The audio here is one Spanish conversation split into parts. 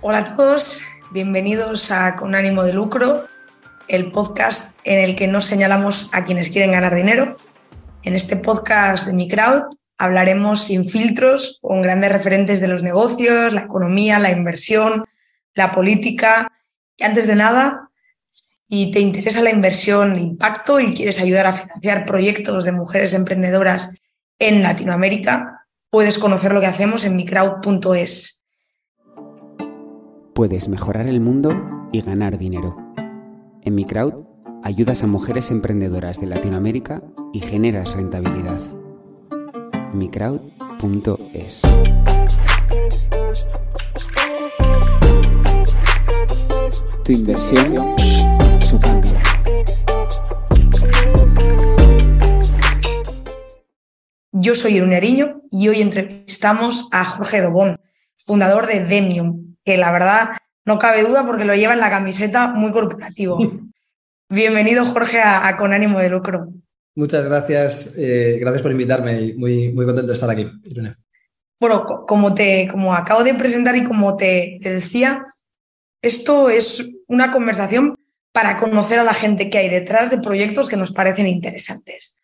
Hola a todos, bienvenidos a Con ánimo de lucro, el podcast en el que nos señalamos a quienes quieren ganar dinero. En este podcast de Mi Crowd hablaremos sin filtros con grandes referentes de los negocios, la economía, la inversión, la política. Y antes de nada, si te interesa la inversión de impacto y quieres ayudar a financiar proyectos de mujeres emprendedoras en Latinoamérica, puedes conocer lo que hacemos en microwd.es. Puedes mejorar el mundo y ganar dinero. En Microwd ayudas a mujeres emprendedoras de Latinoamérica y generas rentabilidad. microwd.es. Tu inversión, su cambio. Yo soy Irune Ariño y hoy entrevistamos a Jorge Dobón, fundador de Demium, que la verdad no cabe duda porque lo lleva en la camiseta muy corporativo. Bienvenido, Jorge, a, a Con ánimo de lucro. Muchas gracias, eh, gracias por invitarme y muy, muy contento de estar aquí. Bueno, co- como, te, como acabo de presentar y como te, te decía, esto es una conversación para conocer a la gente que hay detrás de proyectos que nos parecen interesantes.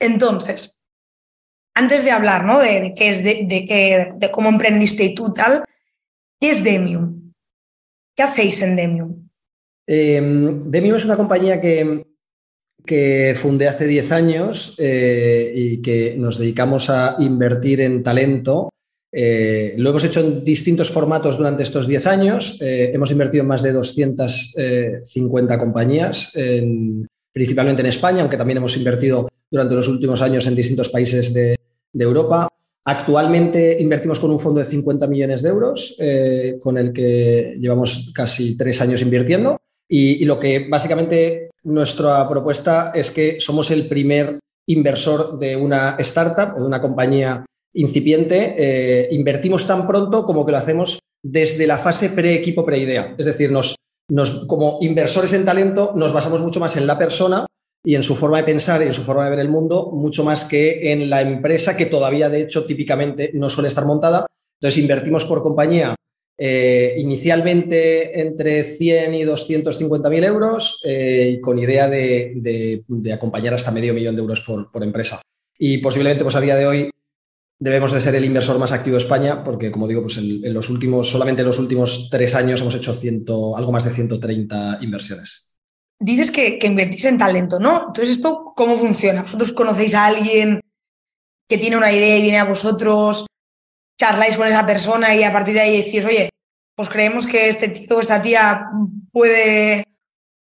Entonces, antes de hablar ¿no? de, de qué es de, de, qué- de cómo emprendiste y tú tal, ¿qué es Demium? ¿Qué hacéis en Demium? Eh, Demium es una compañía que, fundé hace 10 años eh, y que nos dedicamos a invertir en talento. Eh, lo hemos hecho en distintos formatos durante estos 10 años. Eh, hemos invertido en más de 250 compañías, en- principalmente en España, aunque también hemos invertido durante los últimos años en distintos países de Europa. Actualmente invertimos con un fondo de 50 millones de euros, eh, con el que llevamos casi tres años invirtiendo. Y, lo que básicamente nuestra propuesta es que somos el primer inversor de una startup o de una compañía incipiente. Eh, invertimos tan pronto como que lo hacemos desde la fase pre-equipo, pre-idea. Es decir, nos, como inversores en talento nos basamos mucho más en la persona y en su forma de pensar y en su forma de ver el mundo, mucho más que en la empresa que todavía, de hecho, típicamente no suele estar montada. Entonces, invertimos por compañía eh, inicialmente entre 100 y 250 mil euros eh, con idea de, acompañar hasta medio millón de euros por, empresa. Y posiblemente, pues a día de hoy, debemos de ser el inversor más activo de España, porque, como digo, pues en, los últimos, solamente en los últimos tres años hemos hecho algo más de 130 inversiones. Dices que, que invertís en talento, ¿no? Entonces, ¿esto cómo funciona? ¿Vosotros conocéis a alguien que tiene una idea y viene a vosotros? charláis con esa persona y a partir de ahí decís, oye, pues creemos que este tío o esta tía puede,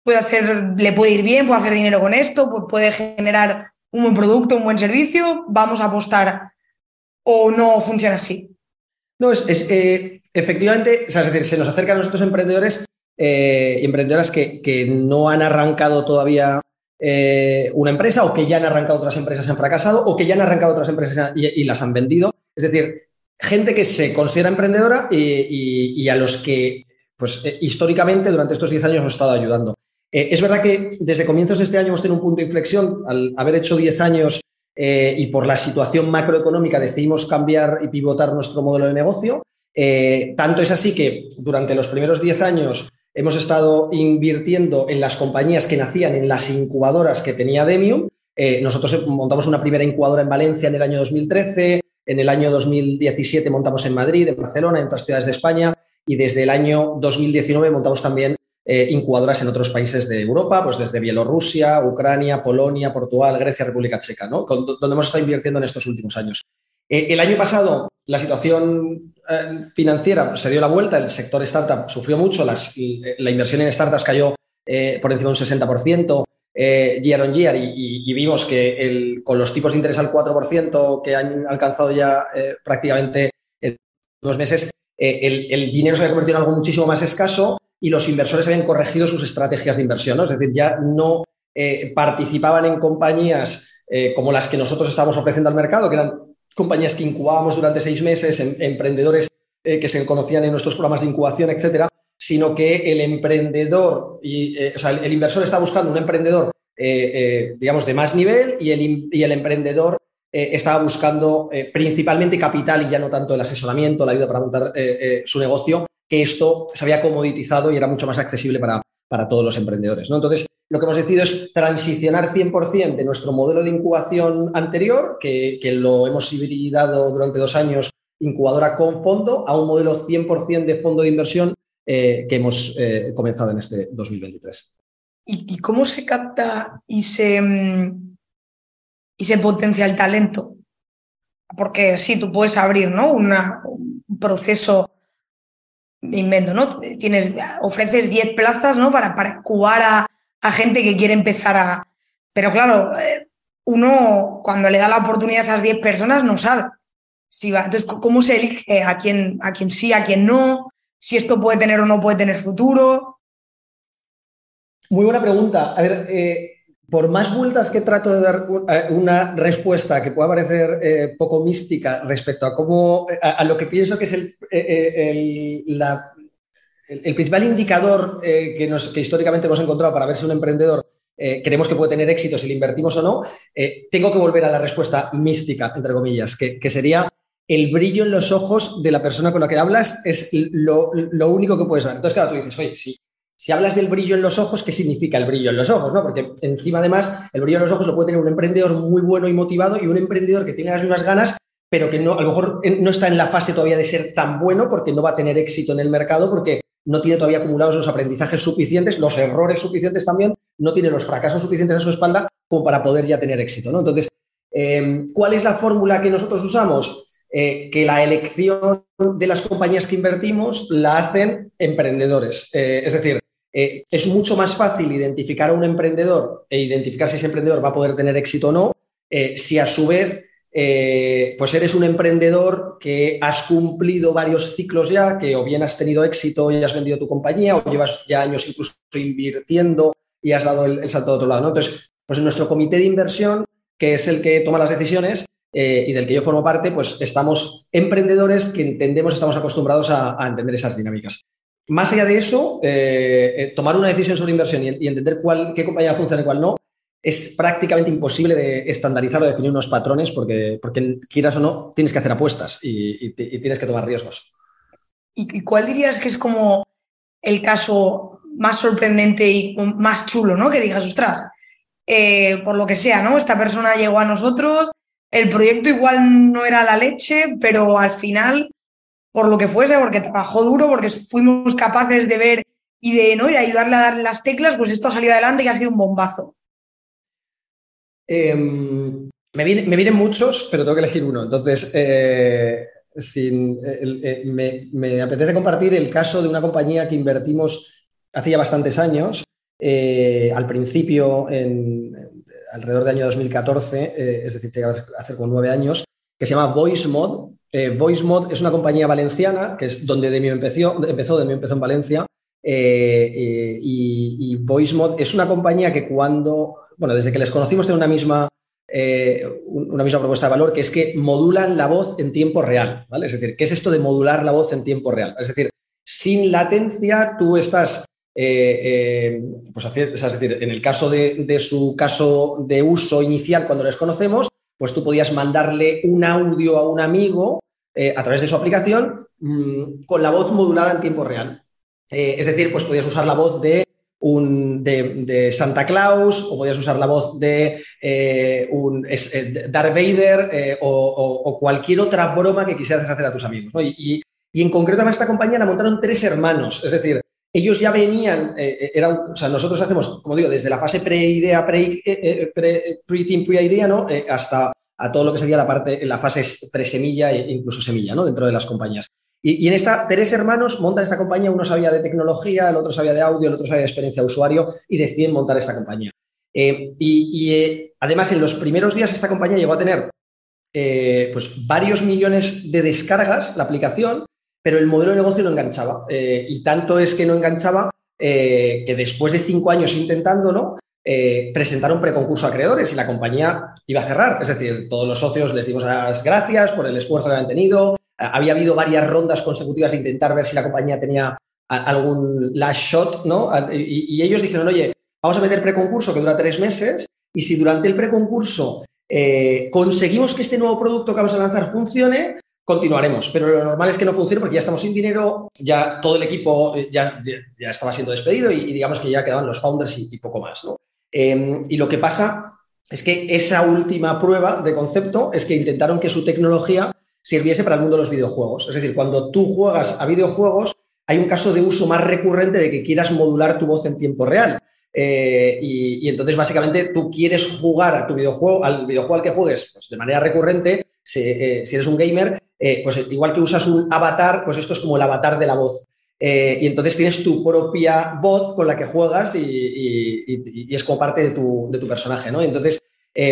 puede hacer, le puede ir bien, puede hacer dinero con esto, puede generar un buen producto, un buen servicio, vamos a apostar o no funciona así. No, es, es eh, efectivamente, es decir, se nos acercan a nosotros emprendedores eh, emprendedoras que, que, no han arrancado todavía eh, una empresa o que ya han arrancado otras empresas y han fracasado o que ya han arrancado otras empresas y, las han vendido. Es decir, gente que se considera emprendedora y, y, a los que, pues, eh, históricamente, durante estos 10 años hemos estado ayudando. Es verdad que desde comienzos de este año hemos tenido un punto de inflexión. Al haber hecho 10 años y por la situación macroeconómica decidimos cambiar y pivotar nuestro modelo de negocio. Tanto es así que durante los primeros 10 años hemos estado invirtiendo en las compañías que nacían en las incubadoras que tenía Demium. Eh, nosotros montamos una primera incubadora en Valencia en el año 2013, en el año 2017 montamos en Madrid, en Barcelona, en otras ciudades de España y desde el año 2019 montamos también eh, incubadoras en otros países de Europa, pues desde Bielorrusia, Ucrania, Polonia, Portugal, Grecia, República Checa, ¿no? Donde hemos estado invirtiendo en estos últimos años. Eh, el año pasado la situación eh, financiera se dio la vuelta, el sector startup sufrió mucho, la inversión en startups cayó eh, por encima de un 60%. Eh, year on year y, vimos que con los tipos de interés al 4% que han alcanzado ya prácticamente en meses, el, dinero se había convertido en algo muchísimo más escaso y los inversores habían corregido sus estrategias de inversión, es decir, ya no participaban en compañías como las que nosotros estábamos ofreciendo al mercado, que eran compañías que incubábamos durante seis meses, en, emprendedores eh, que se conocían en nuestros programas de incubación, etcétera, sino que el emprendedor, y, eh, o sea, el, inversor está buscando un emprendedor, eh, digamos, de más nivel y el, y el emprendedor estaba buscando principalmente capital y ya no tanto el asesoramiento, la ayuda para montar su negocio, que esto se había comoditizado y era mucho más accesible para, para todos los emprendedores. ¿no? Entonces, lo que hemos decidido es transicionar 100% de nuestro modelo de incubación anterior, que, lo hemos hibridado durante dos años, incubadora con fondo, a un modelo 100% de fondo de inversión eh, que hemos eh, comenzado en este 2023. ¿Y, cómo se capta y se, mm, y se potencia el talento? Porque sí, tú puedes abrir ¿no? un proceso, me invento, ¿no? Tienes, ofreces 10 plazas ¿no? para, para a, a gente que quiere empezar a... Pero claro, eh, uno cuando le da la oportunidad a esas 10 personas no sabe si va. Entonces, ¿cómo se elige a quién, a quién sí, a quién no? Si esto puede tener o no puede tener futuro. Muy buena pregunta. A ver, eh, por más vueltas que trato de dar una respuesta que pueda parecer eh, poco mística respecto a cómo a, lo que pienso que es el, la, el, principal indicador eh, que, nos, que, históricamente hemos encontrado para ver si un emprendedor eh, creemos que puede tener éxito si le invertimos o no, eh, tengo que volver a la respuesta mística, entre comillas, que, sería el brillo en los ojos de la persona con la que hablas es lo, único que puedes ver. Entonces, claro, tú dices, oye, si, si hablas del brillo en los ojos, ¿qué significa el brillo en los ojos? ¿no? Porque encima, además, el brillo en los ojos lo puede tener un emprendedor muy bueno y motivado y un emprendedor que tiene las mismas ganas, pero que no, a lo mejor no está en la fase todavía de ser tan bueno porque no va a tener éxito en el mercado porque no tiene todavía acumulados los aprendizajes suficientes, los errores suficientes también, no tiene los fracasos suficientes a su espalda como para poder ya tener éxito. ¿no? Entonces, em, ¿cuál es la fórmula que nosotros usamos? Eh, que la elección de las compañías que invertimos la hacen emprendedores. Eh, es decir, eh, es mucho más fácil identificar a un emprendedor e identificar si ese emprendedor va a poder tener éxito o no, si a su vez pues eres un emprendedor que has cumplido varios ciclos ya, que o bien has tenido éxito y has vendido tu compañía, o llevas ya años incluso invirtiendo y has dado el, salto de otro lado. Entonces, pues en nuestro comité de inversión, que es el que toma las decisiones eh, y del que yo formo parte, pues estamos emprendedores que entendemos, estamos acostumbrados a, entender esas dinámicas. Más allá de eso, eh, tomar una decisión sobre inversión y, entender cuál, qué compañía funciona y cuál no, es prácticamente imposible de estandarizar o definir unos patrones porque, porque quieras o no, tienes que hacer apuestas y, tienes que tomar riesgos. ¿Y, cuál dirías que es como el caso más sorprendente y más chulo, ¿no? Que digas, ostras, eh, por lo que sea, ¿no? Esta persona llegó a nosotros, el proyecto igual no era la leche, pero al final, por lo que fuese, porque trabajó duro, porque fuimos capaces de ver y de, ¿no? de ayudarle a darle las teclas, pues esto ha salido adelante y ha sido un bombazo. Em, me, vienen, muchos, pero tengo que elegir uno. Entonces, eh, eh, me, apetece compartir el caso de una compañía que invertimos hace ya bastantes años. Eh, al principio, en, alrededor del año 2014, es decir, hace como nueve años, que se llama VoiceMod. VoiceMod es una compañía valenciana, que es donde de empezó, empezó de mí empezó en Valencia, y, y VoiceMod es una compañía que cuando bueno, desde que les conocimos tienen una misma, eh, una misma propuesta de valor, que es que modulan la voz en tiempo real, ¿vale? Es decir, ¿qué es esto de modular la voz en tiempo real? Es decir, sin latencia tú estás, eh, eh, pues es decir, en el caso de, su caso de uso inicial cuando les conocemos, pues tú podías mandarle un audio a un amigo a través de su aplicación mm, con la voz modulada en tiempo real. es decir, pues podías usar la voz de un, de, Santa Claus o podías usar la voz de eh, un, eh, Darth Vader eh, o, cualquier otra broma que quisieras hacer a tus amigos. Y, en concreto a esta compañía la montaron tres hermanos, es decir, ellos ya venían, eran, o sea, nosotros hacemos, como digo, desde la fase pre-idea, pre-team, pre-idea, ¿no? hasta a todo lo que sería la parte, la fase pre-semilla e incluso semilla, ¿no? Dentro de las compañías. Y, en esta, tres hermanos montan esta compañía, uno sabía de tecnología, el otro sabía de audio, el otro sabía de experiencia de usuario y deciden montar esta compañía. Eh, y, eh, además, en los primeros días esta compañía llegó a tener eh, pues varios millones de descargas, la aplicación, pero el modelo de negocio no enganchaba. y tanto es que no enganchaba que después de cinco años intentándolo, presentaron preconcurso a creadores y la compañía iba a cerrar. Es decir, todos los socios les dimos las gracias por el esfuerzo que habían tenido, había habido varias rondas consecutivas de intentar ver si la compañía tenía algún last shot, ¿no? Y, ellos dijeron, oye, vamos a meter preconcurso que dura tres meses y si durante el preconcurso eh, conseguimos que este nuevo producto que vamos a lanzar funcione, continuaremos. Pero lo normal es que no funcione porque ya estamos sin dinero, ya todo el equipo ya, ya, estaba siendo despedido y, digamos que ya quedaban los founders y, poco más. Em, y lo que pasa es que esa última prueba de concepto es que intentaron que su tecnología sirviese para el mundo de los videojuegos. Es decir, cuando tú juegas a videojuegos, hay un caso de uso más recurrente de que quieras modular tu voz en tiempo real. Eh, y, entonces, básicamente, tú quieres jugar a tu videojuego, al videojuego al que juegues pues, de manera recurrente. Si, eh, eres un gamer, eh, pues igual que usas un avatar, pues esto es como el avatar de la voz. y entonces tienes tu propia voz con la que juegas y, es como parte de tu, de tu personaje, ¿no? Entonces,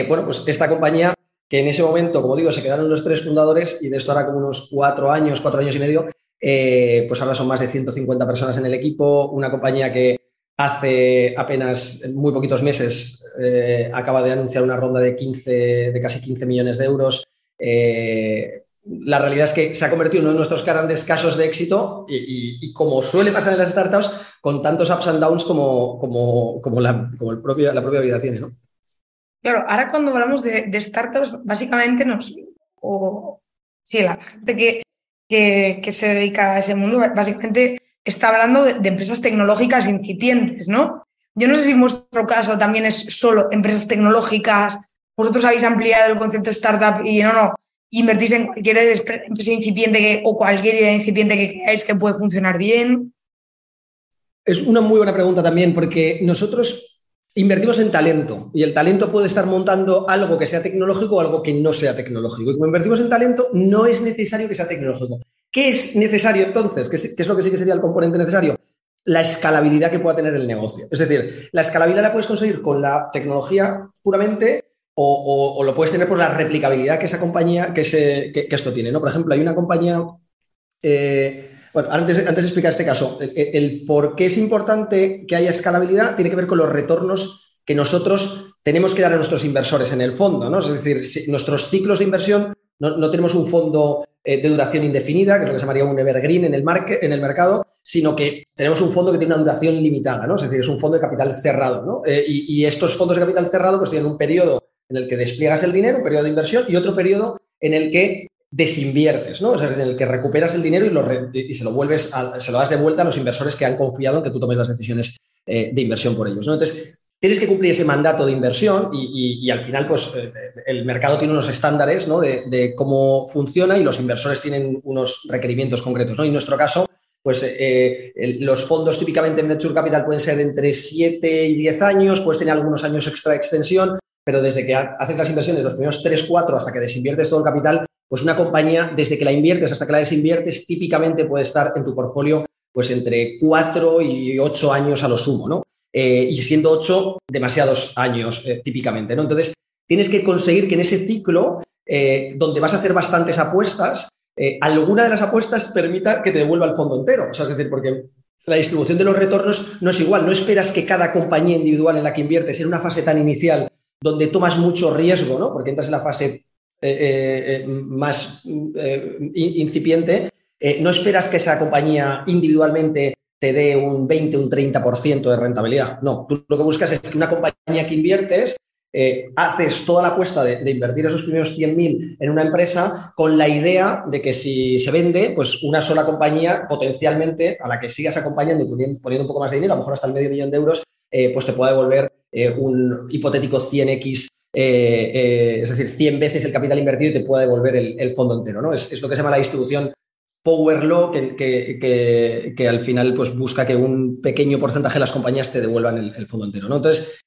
bueno, pues esta compañía que en ese momento, como digo, se quedaron los tres fundadores y de esto ahora como unos cuatro años, cuatro años y medio, pues ahora son más de 150 personas en el equipo, una compañía que hace apenas muy poquitos meses eh, acaba de anunciar una ronda de, 15, de casi 15 millones de euros. Eh, la realidad es que se ha convertido en uno de nuestros grandes casos de éxito y, como suele pasar en las startups, con tantos ups and downs como, como, como, la, como el la propia vida tiene. ¿no? Claro, ahora cuando hablamos de, startups, básicamente nos... O, la gente que, que, que se dedica a ese mundo, básicamente está hablando de, empresas tecnológicas incipientes, ¿no? Yo no sé si en vuestro caso también es solo empresas tecnológicas, vosotros habéis ampliado el concepto de startup y no, no, invertís en cualquier empresa incipiente o cualquier idea incipiente que creáis que puede funcionar bien. Es una muy buena pregunta también, porque nosotros invertimos en talento y el talento puede estar montando algo que sea tecnológico o algo que no sea tecnológico. Y como invertimos en talento, no es necesario que sea tecnológico. ¿Qué es necesario entonces? ¿Qué es, lo que sí que sería el componente necesario? La escalabilidad que pueda tener el negocio. Es decir, la escalabilidad la puedes conseguir con la tecnología puramente o, lo puedes tener por la replicabilidad que esa compañía, que, esto tiene. ¿no? Por ejemplo, hay una compañía... Eh, bueno, antes, antes de explicar este caso, el, por qué es importante que haya escalabilidad tiene que ver con los retornos que nosotros tenemos que dar a nuestros inversores en el fondo. ¿no? Es decir, nuestros ciclos de inversión no, tenemos un fondo eh, de duración indefinida, que es lo que se llamaría un evergreen en el, en el mercado, sino que tenemos un fondo que tiene una duración limitada, ¿no? Es decir, es un fondo de capital cerrado, ¿no? Eh, y, estos fondos de capital cerrado pues tienen un periodo en el que despliegas el dinero, un periodo de inversión, y otro periodo en el que desinviertes, ¿no? O sea, en el que recuperas el dinero y, lo y se lo vuelves, se lo das de vuelta a los inversores que han confiado en que tú tomes las decisiones eh, de inversión por ellos, ¿no? Entonces, tienes que cumplir ese mandato de inversión y, al final, pues eh, el mercado tiene unos estándares ¿no? de, cómo funciona y los inversores tienen unos requerimientos concretos. ¿no? Y en nuestro caso, pues eh, los fondos típicamente en Venture Capital pueden ser entre 7 y 10 años, puedes tener algunos años extra extensión, pero desde que haces las inversiones, los primeros 3, 4, hasta que desinviertes todo el capital, pues una compañía, desde que la inviertes hasta que la desinviertes, típicamente puede estar en tu portfolio pues entre 4 y 8 años a lo sumo, ¿no? Eh, y siendo ocho, demasiados años eh, típicamente. ¿no? Entonces, tienes que conseguir que en ese ciclo, eh, donde vas a hacer bastantes apuestas, alguna de las apuestas permita que te devuelva el fondo entero. O sea, es decir, porque la distribución de los retornos no es igual. No esperas que cada compañía individual en la que inviertes en una fase tan inicial, donde tomas mucho riesgo, ¿no? porque entras en la fase más incipiente, no esperas que esa compañía individualmente te dé un 20, un 30% de rentabilidad. No, tú lo que buscas es que una compañía que inviertes, eh, haces toda la apuesta de, invertir esos primeros 100.000 en una empresa con la idea de que si se vende, pues una sola compañía potencialmente a la que sigas acompañando y poniendo, un poco más de dinero, a lo mejor hasta el medio millón de euros, eh, pues te puede devolver eh, un hipotético 100x es decir, 100 veces el capital invertido y te puede devolver el, fondo entero. ¿no? Es, es, lo que se llama la distribución Power Law que, que, al final pues, busca que un pequeño porcentaje de las compañías te devuelvan el, fondo entero. ¿no? Entonces,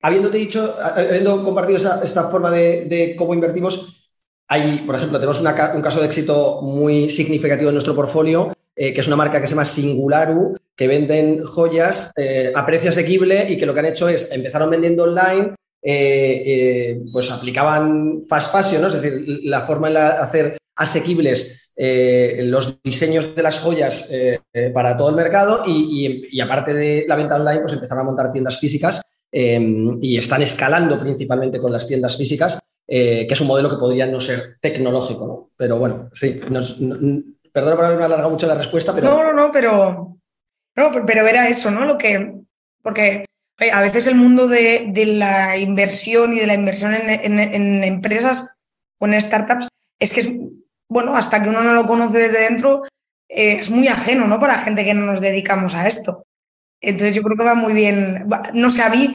habiéndote dicho, habiendo compartido esta forma de, cómo invertimos, hay, por ejemplo, tenemos un caso de éxito muy significativo en nuestro portfolio, eh, que es una marca que se llama Singularu, que venden joyas eh, a precio asequible y que lo que han hecho es empezaron vendiendo online, eh, pues aplicaban fast fashion, ¿no? es decir, la forma de hacer asequibles eh, los diseños de las joyas eh, eh, para todo el mercado y, aparte de la venta online, pues empezaron a montar tiendas físicas em, y están escalando principalmente con las tiendas físicas, que es un modelo que podría no ser tecnológico, ¿no? Pero bueno, sí, perdón por haberme alargado mucho la respuesta, pero... No, no, no, pero, no, pero era eso, ¿no? Lo que, porque a veces el mundo de, la inversión y de la inversión en, en empresas o en startups es que es bueno, hasta que uno no lo conoce desde dentro, eh, es muy ajeno, ¿no? Para gente que no nos dedicamos a esto. Entonces yo creo que va muy bien. No sé, a mí,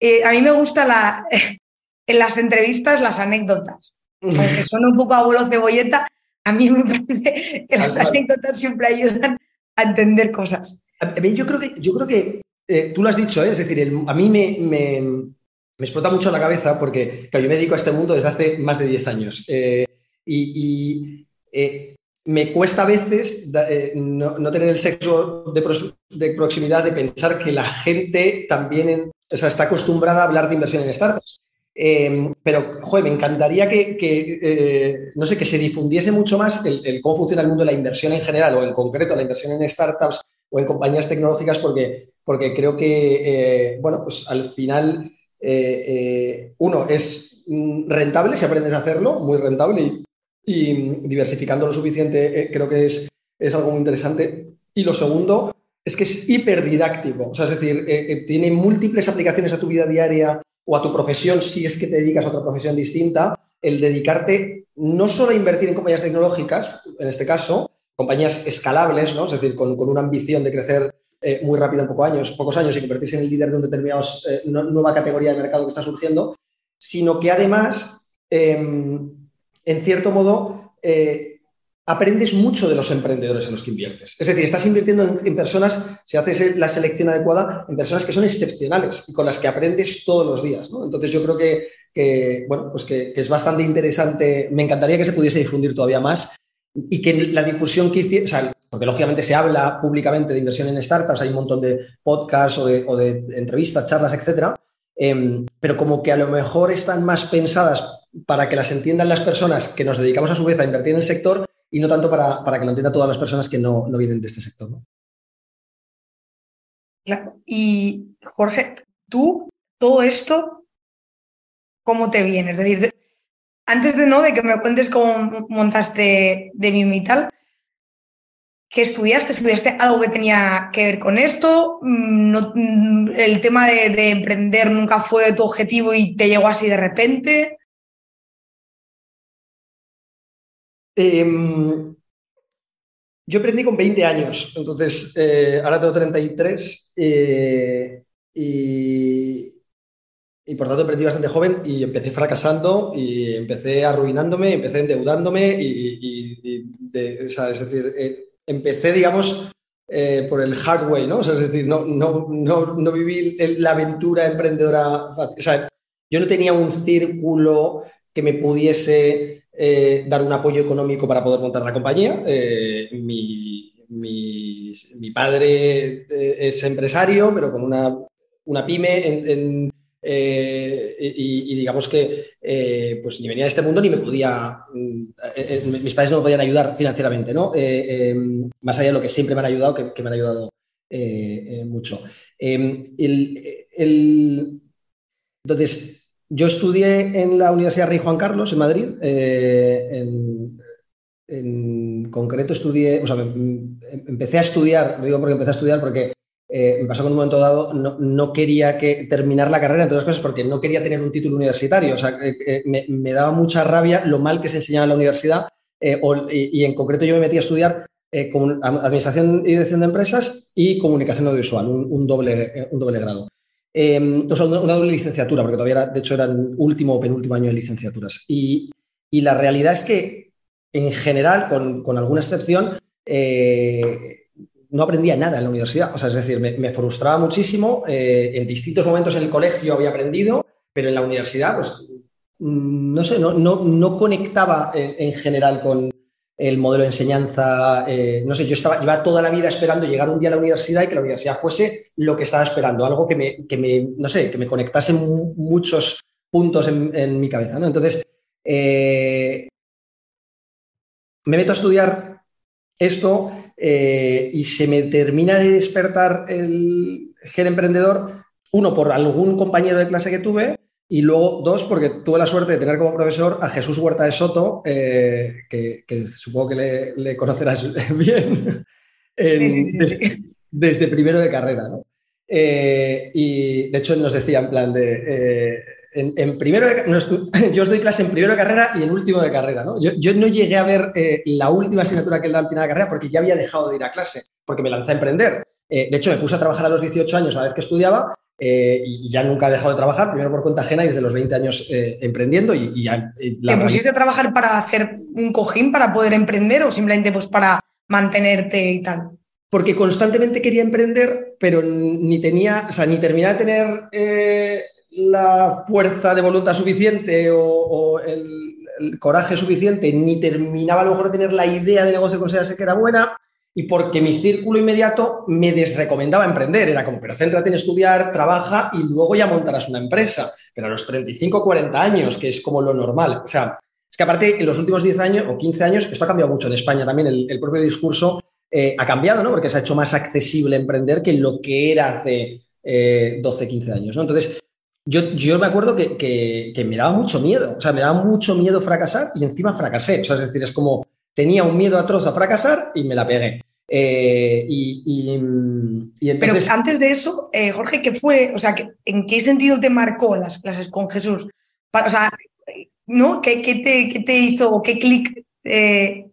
eh, a mí me gusta la, en las entrevistas las anécdotas. Aunque suena un poco abuelo cebolleta, a mí me parece que las anécdotas siempre ayudan a entender cosas. yo creo que, yo creo que eh, tú lo has dicho, es decir, a mí me, me, explota mucho la cabeza porque yo me dedico a este mundo desde hace más de 10 años. y, me cuesta a veces eh, no, tener el sexo de, proximidad de pensar que la gente también está acostumbrada a hablar de inversión en startups. Em, pero, joder, me encantaría que, eh, no sé, que se difundiese mucho más el, cómo funciona el mundo de la inversión en general o en concreto la inversión en startups o en compañías tecnológicas porque, porque creo que, eh, bueno, pues al final, uno, es mm, rentable si aprendes a hacerlo, muy rentable y y diversificando lo suficiente eh, creo que es, es algo muy interesante. Y lo segundo es que es hiperdidáctico, o sea, es decir, eh, eh, tiene múltiples aplicaciones a tu vida diaria o a tu profesión si es que te dedicas a otra profesión distinta, el dedicarte no solo a invertir en compañías tecnológicas, en este caso, compañías escalables, ¿no? es decir, con, con una ambición de crecer muy rápido en pocos años, pocos años y convertirse en el líder de una determinada nueva categoría de mercado que está surgiendo, sino que además em, en cierto modo, eh, aprendes mucho de los emprendedores en los que inviertes. Es decir, estás invirtiendo en, personas, si haces la selección adecuada, en personas que son excepcionales y con las que aprendes todos los días. Entonces yo creo que, bueno, pues que, es bastante interesante. Me encantaría que se pudiese difundir todavía más y que la difusión que hiciese, porque lógicamente se habla públicamente de inversión en startups, hay un montón de podcasts o de, entrevistas, charlas, etcétera, Em, pero como que a lo mejor están más pensadas para que las entiendan las personas que nos dedicamos a su vez a invertir en el sector y no tanto para, para que lo entiendan todas las personas que no, no vienen de este sector. Claro. Y Jorge, tú, todo esto, ¿cómo te viene? Es decir, antes de no, de que me cuentes cómo montaste de y tal, ¿Qué estudiaste? ¿Estudiaste algo que tenía que ver con esto? Mm, mm, ¿El tema de, emprender nunca fue tu objetivo y te llegó así de repente? Em, yo emprendí con 20 años, entonces eh, ahora tengo 33 eh, y, y por tanto emprendí bastante joven y empecé fracasando y empecé arruinándome, empecé endeudándome y, es decir, eh, empecé, digamos, eh, por el hard way, ¿no? es decir, no, no, no, no viví la aventura emprendedora fácil. O sea, yo no tenía un círculo que me pudiese eh, dar un apoyo económico para poder montar la compañía. Eh, mi, padre es empresario, pero con una, una pyme eh, y, digamos que eh, pues ni venía de este mundo ni me podía, eh, mis padres no me podían ayudar financieramente, ¿no? Más allá de lo que siempre me han ayudado, que, me han ayudado mucho. Entonces, yo estudié en la Universidad Rey Juan Carlos, en Madrid. En, en, concreto estudié, o sea, em, empecé a estudiar, lo digo porque empecé a estudiar porque eh, me pasó que en un momento dado no, quería que, terminar la carrera, entre otras cosas, porque no quería tener un título universitario. O sea, me, daba mucha rabia lo mal que se enseñaba en la universidad eh, y, en concreto yo me metí a estudiar eh, Administración y Dirección de Empresas y Comunicación Audiovisual, un, doble, un doble grado. Em, o sea, una, doble licenciatura, porque todavía, era, de hecho, era el último o penúltimo año de licenciaturas. Y, la realidad es que, en general, con, con alguna excepción, no aprendía nada en la universidad. O sea, es decir, me, frustraba muchísimo. Eh, en distintos momentos en el colegio había aprendido, pero en la universidad, pues, mm, no sé, no, no, conectaba en, general con el modelo de enseñanza. Eh, no sé, yo estaba, iba toda la vida esperando llegar un día a la universidad y que la universidad fuese lo que estaba esperando, algo que me, que me no sé, que me conectase muchos puntos en, mi cabeza. ¿no? Entonces, eh, me meto a estudiar esto eh, y se me termina de despertar el gen emprendedor, uno, por algún compañero de clase que tuve, y luego dos, porque tuve la suerte de tener como profesor a Jesús Huerta de Soto, eh, que, supongo que le, conocerás bien, desde, primero de carrera. Eh, y de hecho nos decía en plan de, en, primero, yo os doy clase en primero de carrera y en último de carrera. ¿no? Yo, no llegué a ver eh, la última asignatura que él da al final de carrera porque ya había dejado de ir a clase, porque me lancé a emprender. Eh, de hecho, me puse a trabajar a los 18 años a la vez que estudiaba y ya nunca he dejado de trabajar, primero por cuenta ajena y desde los 20 años emprendiendo. Y, ya, ¿Te pusiste a trabajar para hacer un cojín para poder emprender o simplemente pues para mantenerte y tal? Porque constantemente quería emprender, pero ni tenía, o sea, ni terminaba de tener la fuerza de voluntad suficiente o, el, coraje suficiente, ni terminaba a lo mejor de tener la idea de negocio que considerase que era buena, y porque mi círculo inmediato me desrecomendaba emprender. Era como, pero céntrate en estudiar, trabaja y luego ya montarás una empresa. Pero a los 35, 40 años, que es como lo normal. O sea, es que aparte en los últimos 10 años o 15 años, esto ha cambiado mucho en España también, el, propio discurso eh, ha cambiado, ¿no? Porque se ha hecho más accesible emprender que lo que era hace 12, eh, 15 años, ¿no? Entonces, yo, me acuerdo que, me daba mucho miedo, o sea, me daba mucho miedo fracasar y encima fracasé. O sea, es decir, es como tenía un miedo atroz a fracasar y me la pegué. Eh, y, Pero antes de eso, eh, Jorge, ¿qué fue? O sea, ¿en qué sentido te marcó las clases con Jesús? o sea, ¿no? ¿Qué, te, te, hizo, qué clic eh,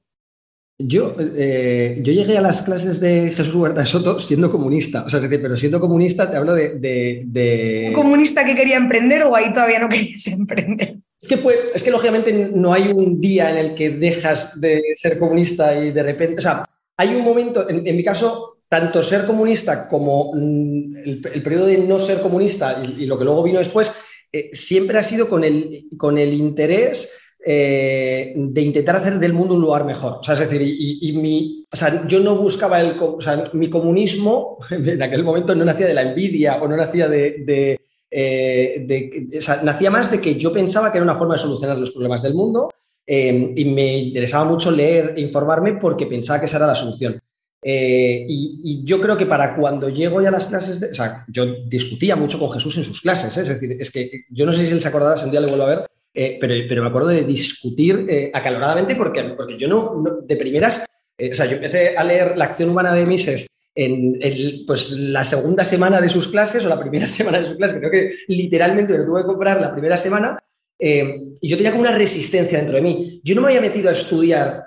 yo, yo llegué a las clases de Jesús Huerta de Soto siendo comunista, o sea, es decir, pero siendo comunista te hablo de, ¿Un comunista que quería emprender o ahí todavía no querías emprender? Es que fue, es que lógicamente no hay un día en el que dejas de ser comunista y de repente, o sea, hay un momento, en, mi caso, tanto ser comunista como mm, el, periodo de no ser comunista y, lo que luego vino después, eh, siempre ha sido con el, con el interés eh, de intentar hacer del mundo un lugar mejor. O sea, es decir, y, mi, o sea, yo no buscaba el, o sea, mi comunismo en aquel momento no nacía de la envidia o no nacía de, eh, nacía más de que yo pensaba que era una forma de solucionar los problemas del mundo eh, y me interesaba mucho leer e informarme porque pensaba que esa era la solución. y, y, yo creo que para cuando llego ya a las clases, de, o sea, yo discutía mucho con Jesús en sus clases, es decir, es que yo no sé si él se acordará, si un día le vuelvo a ver, eh, pero, pero, me acuerdo de discutir eh, acaloradamente porque, porque yo no, de primeras, eh, o sea, yo empecé a leer La acción humana de Mises en pues, la segunda semana de sus clases o la primera semana de sus clases, creo que literalmente me lo tuve que comprar la primera semana y yo tenía como una resistencia dentro de mí. Yo no me había metido a estudiar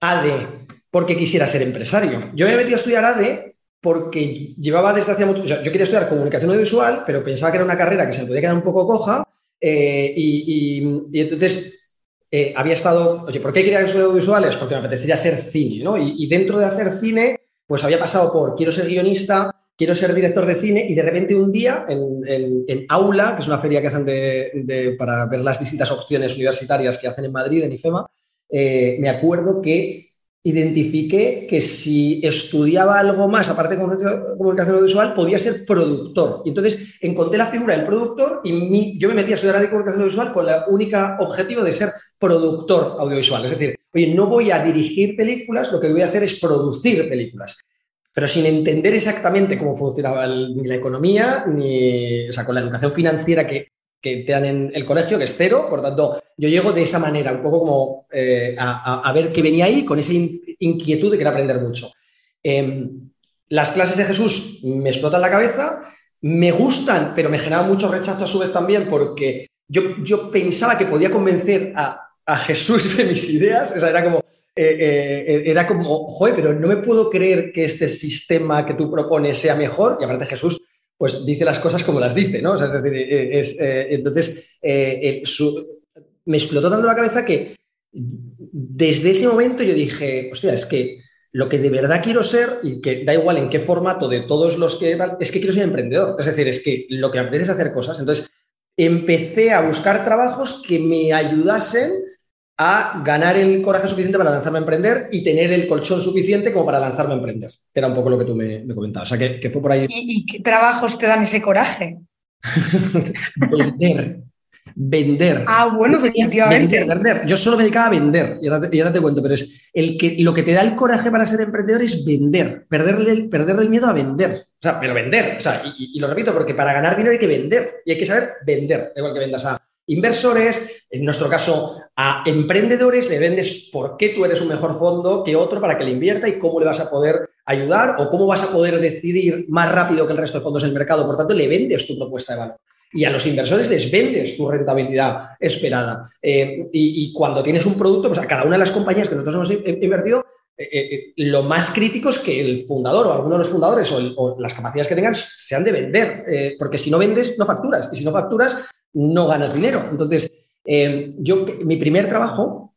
ADE porque quisiera ser empresario. Yo me había metido a estudiar ADE porque llevaba desde hace mucho, o yo quería estudiar comunicación audiovisual, pero pensaba que era una carrera que se me podía quedar un poco coja eh, y, entonces eh, había estado, oye, ¿por qué quería estudiar audiovisuales? Porque me apetecería hacer cine, ¿no? Y, dentro de hacer cine, pues había pasado por quiero ser guionista, quiero ser director de cine y de repente un día en, Aula, que es una feria que hacen para ver las distintas opciones universitarias que hacen en Madrid, en IFEMA, eh, me acuerdo que identifiqué que si estudiaba algo más, aparte de comunicación audiovisual, podía ser productor. Y entonces encontré la figura del productor y yo me metí a estudiar de comunicación audiovisual con el único objetivo de ser productor audiovisual. Es decir, no voy a dirigir películas, lo que voy a hacer es producir películas. Pero sin entender exactamente cómo funcionaba ni la economía, ni o sea, con la educación financiera que que te dan en el colegio, que es cero, por tanto, yo llego de esa manera, un poco como eh, a, ver qué venía ahí, con esa inquietud de querer aprender mucho. Em, las clases de Jesús me explotan la cabeza, me gustan, pero me generaba mucho rechazo a su vez también, porque yo, yo pensaba que podía convencer a, Jesús de mis ideas, o sea, era como, eh, eh, era como, joder, pero no me puedo creer que este sistema que tú propones sea mejor, y aparte Jesús pues dice las cosas como las dice, ¿no? es decir, eh, eh, entonces me explotó tanto la cabeza que desde ese momento yo dije, hostia, es que lo que de verdad quiero ser, y que da igual en qué formato de todos los que es que quiero ser emprendedor. Es decir, es que lo que apetece es hacer cosas. Entonces, empecé a buscar trabajos que me ayudasen a ganar el coraje suficiente para lanzarme a emprender y tener el colchón suficiente como para lanzarme a emprender. Era un poco lo que tú me, comentabas. O sea, que, fue por ahí. ¿Y, qué trabajos te dan ese coraje? vender. Vender. Ah, bueno, definitivamente. Vender, Yo solo me dedicaba a vender, y ahora, te, cuento, pero es el que, lo que te da el coraje para ser emprendedor es vender, perderle, perderle el miedo a vender. O sea, pero vender. O sea, y, y, lo repito, porque para ganar dinero hay que vender y hay que saber vender. Igual que vendas a inversores, en nuestro caso a emprendedores, le vendes por qué tú eres un mejor fondo que otro para que le invierta y cómo le vas a poder ayudar o cómo vas a poder decidir más rápido que el resto de fondos del mercado. Por tanto, le vendes tu propuesta de valor. y a los inversores les vendes tu rentabilidad esperada. Eh, y, cuando tienes un producto, pues a cada una de las compañías que nosotros hemos invertido, eh, lo más crítico es que el fundador o alguno de los fundadores o, las capacidades que tengan sean de vender, porque si no vendes, no facturas, y si no facturas, no ganas dinero. Entonces, yo, mi primer trabajo,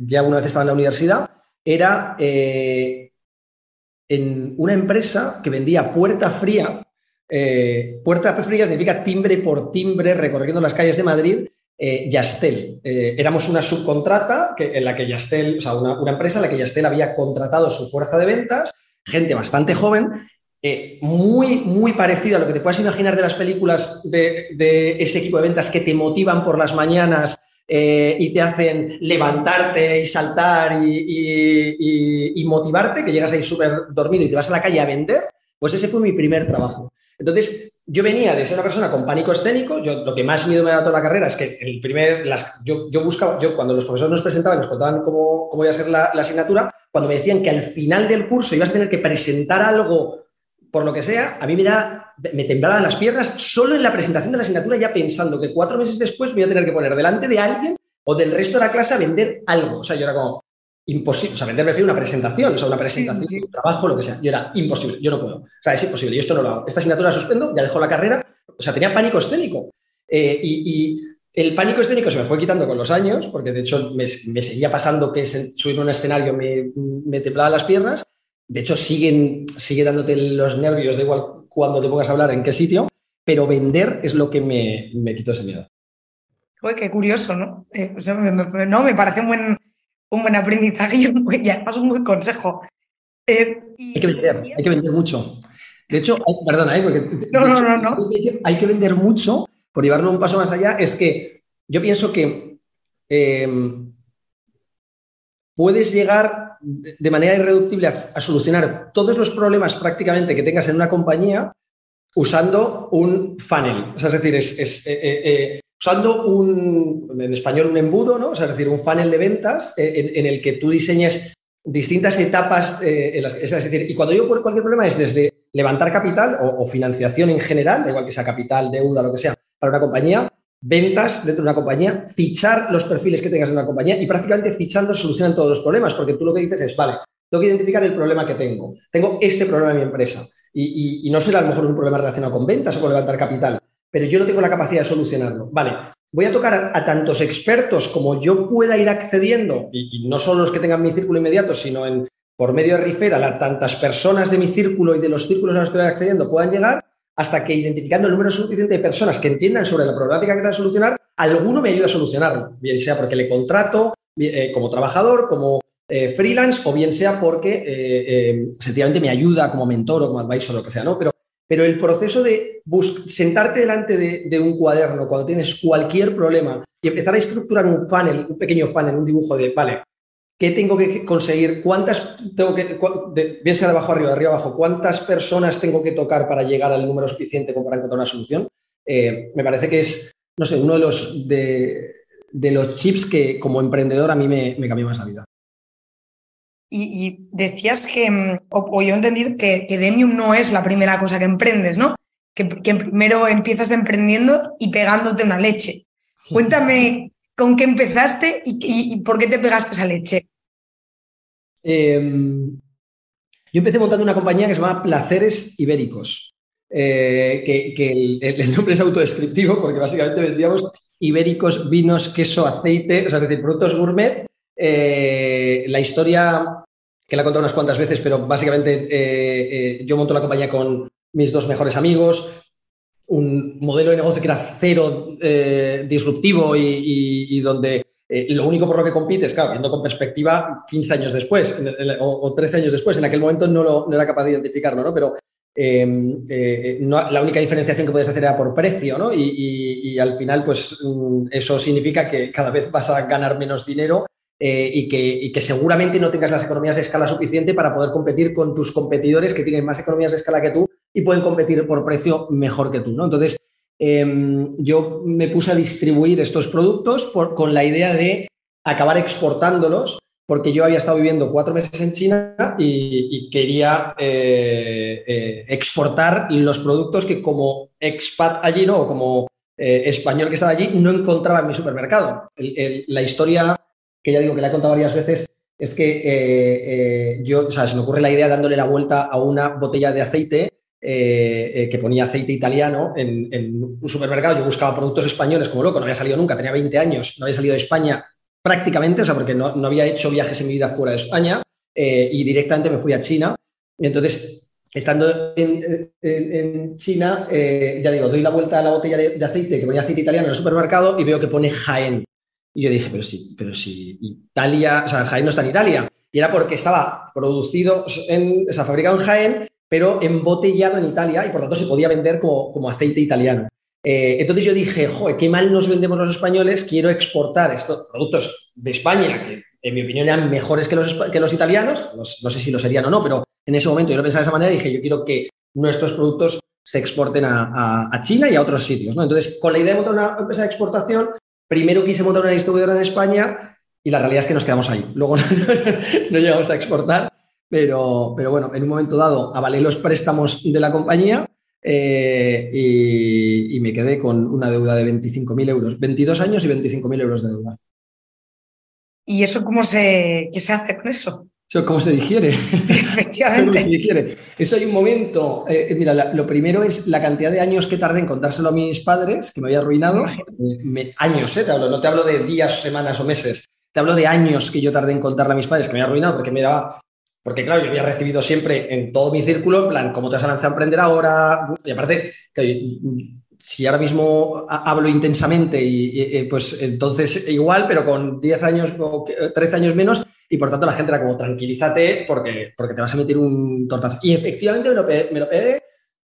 ya una vez estaba en la universidad, era eh, en una empresa que vendía puerta fría. Eh, puerta fría significa timbre por timbre recorriendo las calles de Madrid. Eh, Yastel. éramos una subcontrata que, en la que Yastel, o sea, una, empresa en la que Yastel había contratado su fuerza de ventas, gente bastante joven, muy, muy parecido a lo que te puedas imaginar de las películas de, ese equipo de ventas que te motivan por las mañanas eh, y te hacen levantarte y saltar y, motivarte, que llegas ahí súper dormido y te vas a la calle a vender, pues ese fue mi primer trabajo. Entonces, yo venía de ser una persona con pánico escénico, yo lo que más miedo me ha dado toda la carrera es que el primer, yo, yo, buscaba, yo cuando los profesores nos presentaban, nos contaban cómo, cómo iba a ser la asignatura, cuando me decían que al final del curso ibas a tener que presentar algo por lo que sea, a mí me, da, me temblaban las piernas solo en la presentación de la asignatura, ya pensando que cuatro meses después voy a tener que poner delante de alguien o del resto de la clase a vender algo. O sea, yo era como, imposible. O sea, vender me una presentación, o sea, una presentación, un trabajo, lo que sea. Yo era imposible, yo no puedo. O sea, es imposible, yo esto no lo hago. Esta asignatura la suspendo, ya dejo la carrera. O sea, tenía pánico escénico. Eh, y, el pánico escénico se me fue quitando con los años, porque de hecho me, seguía pasando que subir a un escenario me, me temblaba las piernas. De hecho, siguen, sigue dándote los nervios, da igual cuando te pongas a hablar en qué sitio, pero vender es lo que me, me quitó ese miedo. Uy, qué curioso, ¿no? Eh, no, me parece un buen, un buen aprendizaje y, un, además un buen consejo. Eh, hay que vender, hay que vender mucho. De hecho, perdona, ¿eh? Porque, no, no, no, no. Hay que vender mucho, por llevarlo un paso más allá, es que yo pienso que em, puedes llegar de manera irreductible a, solucionar todos los problemas prácticamente que tengas en una compañía usando un funnel. es decir, es, eh, eh, eh, usando un, en español, un embudo, ¿no? es decir, un funnel de ventas en, el que tú diseñes distintas etapas. es decir, y cuando yo por cualquier problema es desde levantar capital o, o financiación en general, da igual que sea capital, deuda, lo que sea, para una compañía, ventas dentro de una compañía, fichar los perfiles que tengas en una compañía y prácticamente fichando solucionan todos los problemas, porque tú lo que dices es, vale, tengo que identificar el problema que tengo. Tengo este problema en mi empresa y, no será a lo mejor un problema relacionado con ventas o con levantar capital, pero yo no tengo la capacidad de solucionarlo. Vale, voy a tocar a, tantos expertos como yo pueda ir accediendo, y, no solo los que tengan mi círculo inmediato, sino en, por medio de Referral a tantas personas de mi círculo y de los círculos a los que voy accediendo puedan llegar hasta que identificando el número suficiente de personas que entiendan sobre la problemática que te va a solucionar, alguno me ayuda a solucionarlo, bien sea porque le contrato eh, como trabajador, como eh, freelance, o bien sea porque eh, sencillamente me ayuda como mentor o como advisor o lo que sea. Pero, pero el proceso de sentarte delante de, de un cuaderno cuando tienes cualquier problema y empezar a estructurar un funnel, un pequeño funnel, un dibujo de, vale, ¿Qué tengo que conseguir? ¿Cuántas tengo que, bien sea de abajo arriba, de arriba abajo, cuántas personas tengo que tocar para llegar al número suficiente para encontrar una solución? Eh, me parece que es, no sé, uno de los, de, los chips que como emprendedor a mí me, cambió más la vida. Y, decías que, mm, o, yo he entendido que, que, Demium no es la primera cosa que emprendes, ¿no? Que, primero empiezas emprendiendo y pegándote una leche. Cuéntame con qué empezaste y, y, por qué te pegaste esa leche. Em, yo empecé montando una compañía que se llama Placeres Ibéricos, eh, que, el, nombre es autodescriptivo porque básicamente vendíamos ibéricos, vinos, queso, aceite, es decir, productos gourmet. Eh, la historia, que la he contado unas cuantas veces, pero básicamente eh, yo monto la compañía con mis dos mejores amigos, un modelo de negocio que era cero disruptivo y donde eh, lo único por lo que compites, claro, viendo con perspectiva 15 años después o, 13 años después, en aquel momento no, era capaz de identificarlo, ¿no? Pero em, eh, la única diferenciación que puedes hacer era por precio, ¿no? Y, al final, pues mm, eso significa que cada vez vas a ganar menos dinero eh, y, que, y, que, seguramente no tengas las economías de escala suficiente para poder competir con tus competidores que tienen más economías de escala que tú y pueden competir por precio mejor que tú, ¿no? Entonces, Em, yo me puse a distribuir estos productos con la idea de acabar exportándolos porque yo había estado viviendo cuatro meses en China y, quería eh, eh, exportar los productos que como expat allí, ¿no? O como eh, español que estaba allí, no encontraba en mi supermercado. la historia que ya digo que la he contado varias veces es que yo, o sea, se me ocurre la idea dándole la vuelta a una botella de aceite que ponía aceite italiano en, en, un supermercado. Yo buscaba productos españoles como loco, no había salido nunca, tenía 20 años, no había salido de España prácticamente, o sea, porque no, había hecho viajes en mi vida fuera de España eh, y directamente me fui a China. Y entonces, estando en, China, eh, ya digo, doy la vuelta a la botella de, aceite que ponía aceite italiano en el supermercado y veo que pone Jaén. Y yo dije, pero sí, pero sí, Italia, o sea, Jaén no está en Italia. Y era porque estaba producido, en, o sea, fabricado en Jaén, pero embotellado en Italia y por tanto se podía vender como, como aceite italiano. Eh, entonces yo dije, joder, qué mal nos vendemos los españoles, quiero exportar estos productos de España, que en mi opinión eran mejores que los, que los italianos, no, sé si lo serían o no, pero en ese momento yo lo pensaba de esa manera y dije, yo quiero que nuestros productos se exporten a, China y a otros sitios. Entonces, con la idea de montar una empresa de exportación, primero quise montar una distribuidora en España y la realidad es que nos quedamos ahí. Luego no, llegamos a exportar, pero, pero bueno, en un momento dado avalé los préstamos de la compañía eh, y, me quedé con una deuda de 25.000 euros, 22 años y 25.000 euros de deuda. ¿Y eso cómo se, qué se hace con eso? Eso cómo se digiere. Efectivamente. Eso hay un momento. Eh, eh, mira, lo primero es la cantidad de años que tardé en contárselo a mis padres, que me había arruinado. años, ¿eh? Te hablo, no te hablo de días, semanas o meses. Te hablo de años que yo tardé en contarle a mis padres, que me había arruinado porque me daba porque claro, yo había recibido siempre en todo mi círculo, en plan, ¿cómo te vas a lanzar a emprender ahora? Y aparte, si ahora mismo hablo intensamente, y, pues entonces igual, pero con 10 años o 13 años menos, y por tanto la gente era como, tranquilízate porque, porque te vas a meter un tortazo. Y efectivamente me lo, me lo pegué,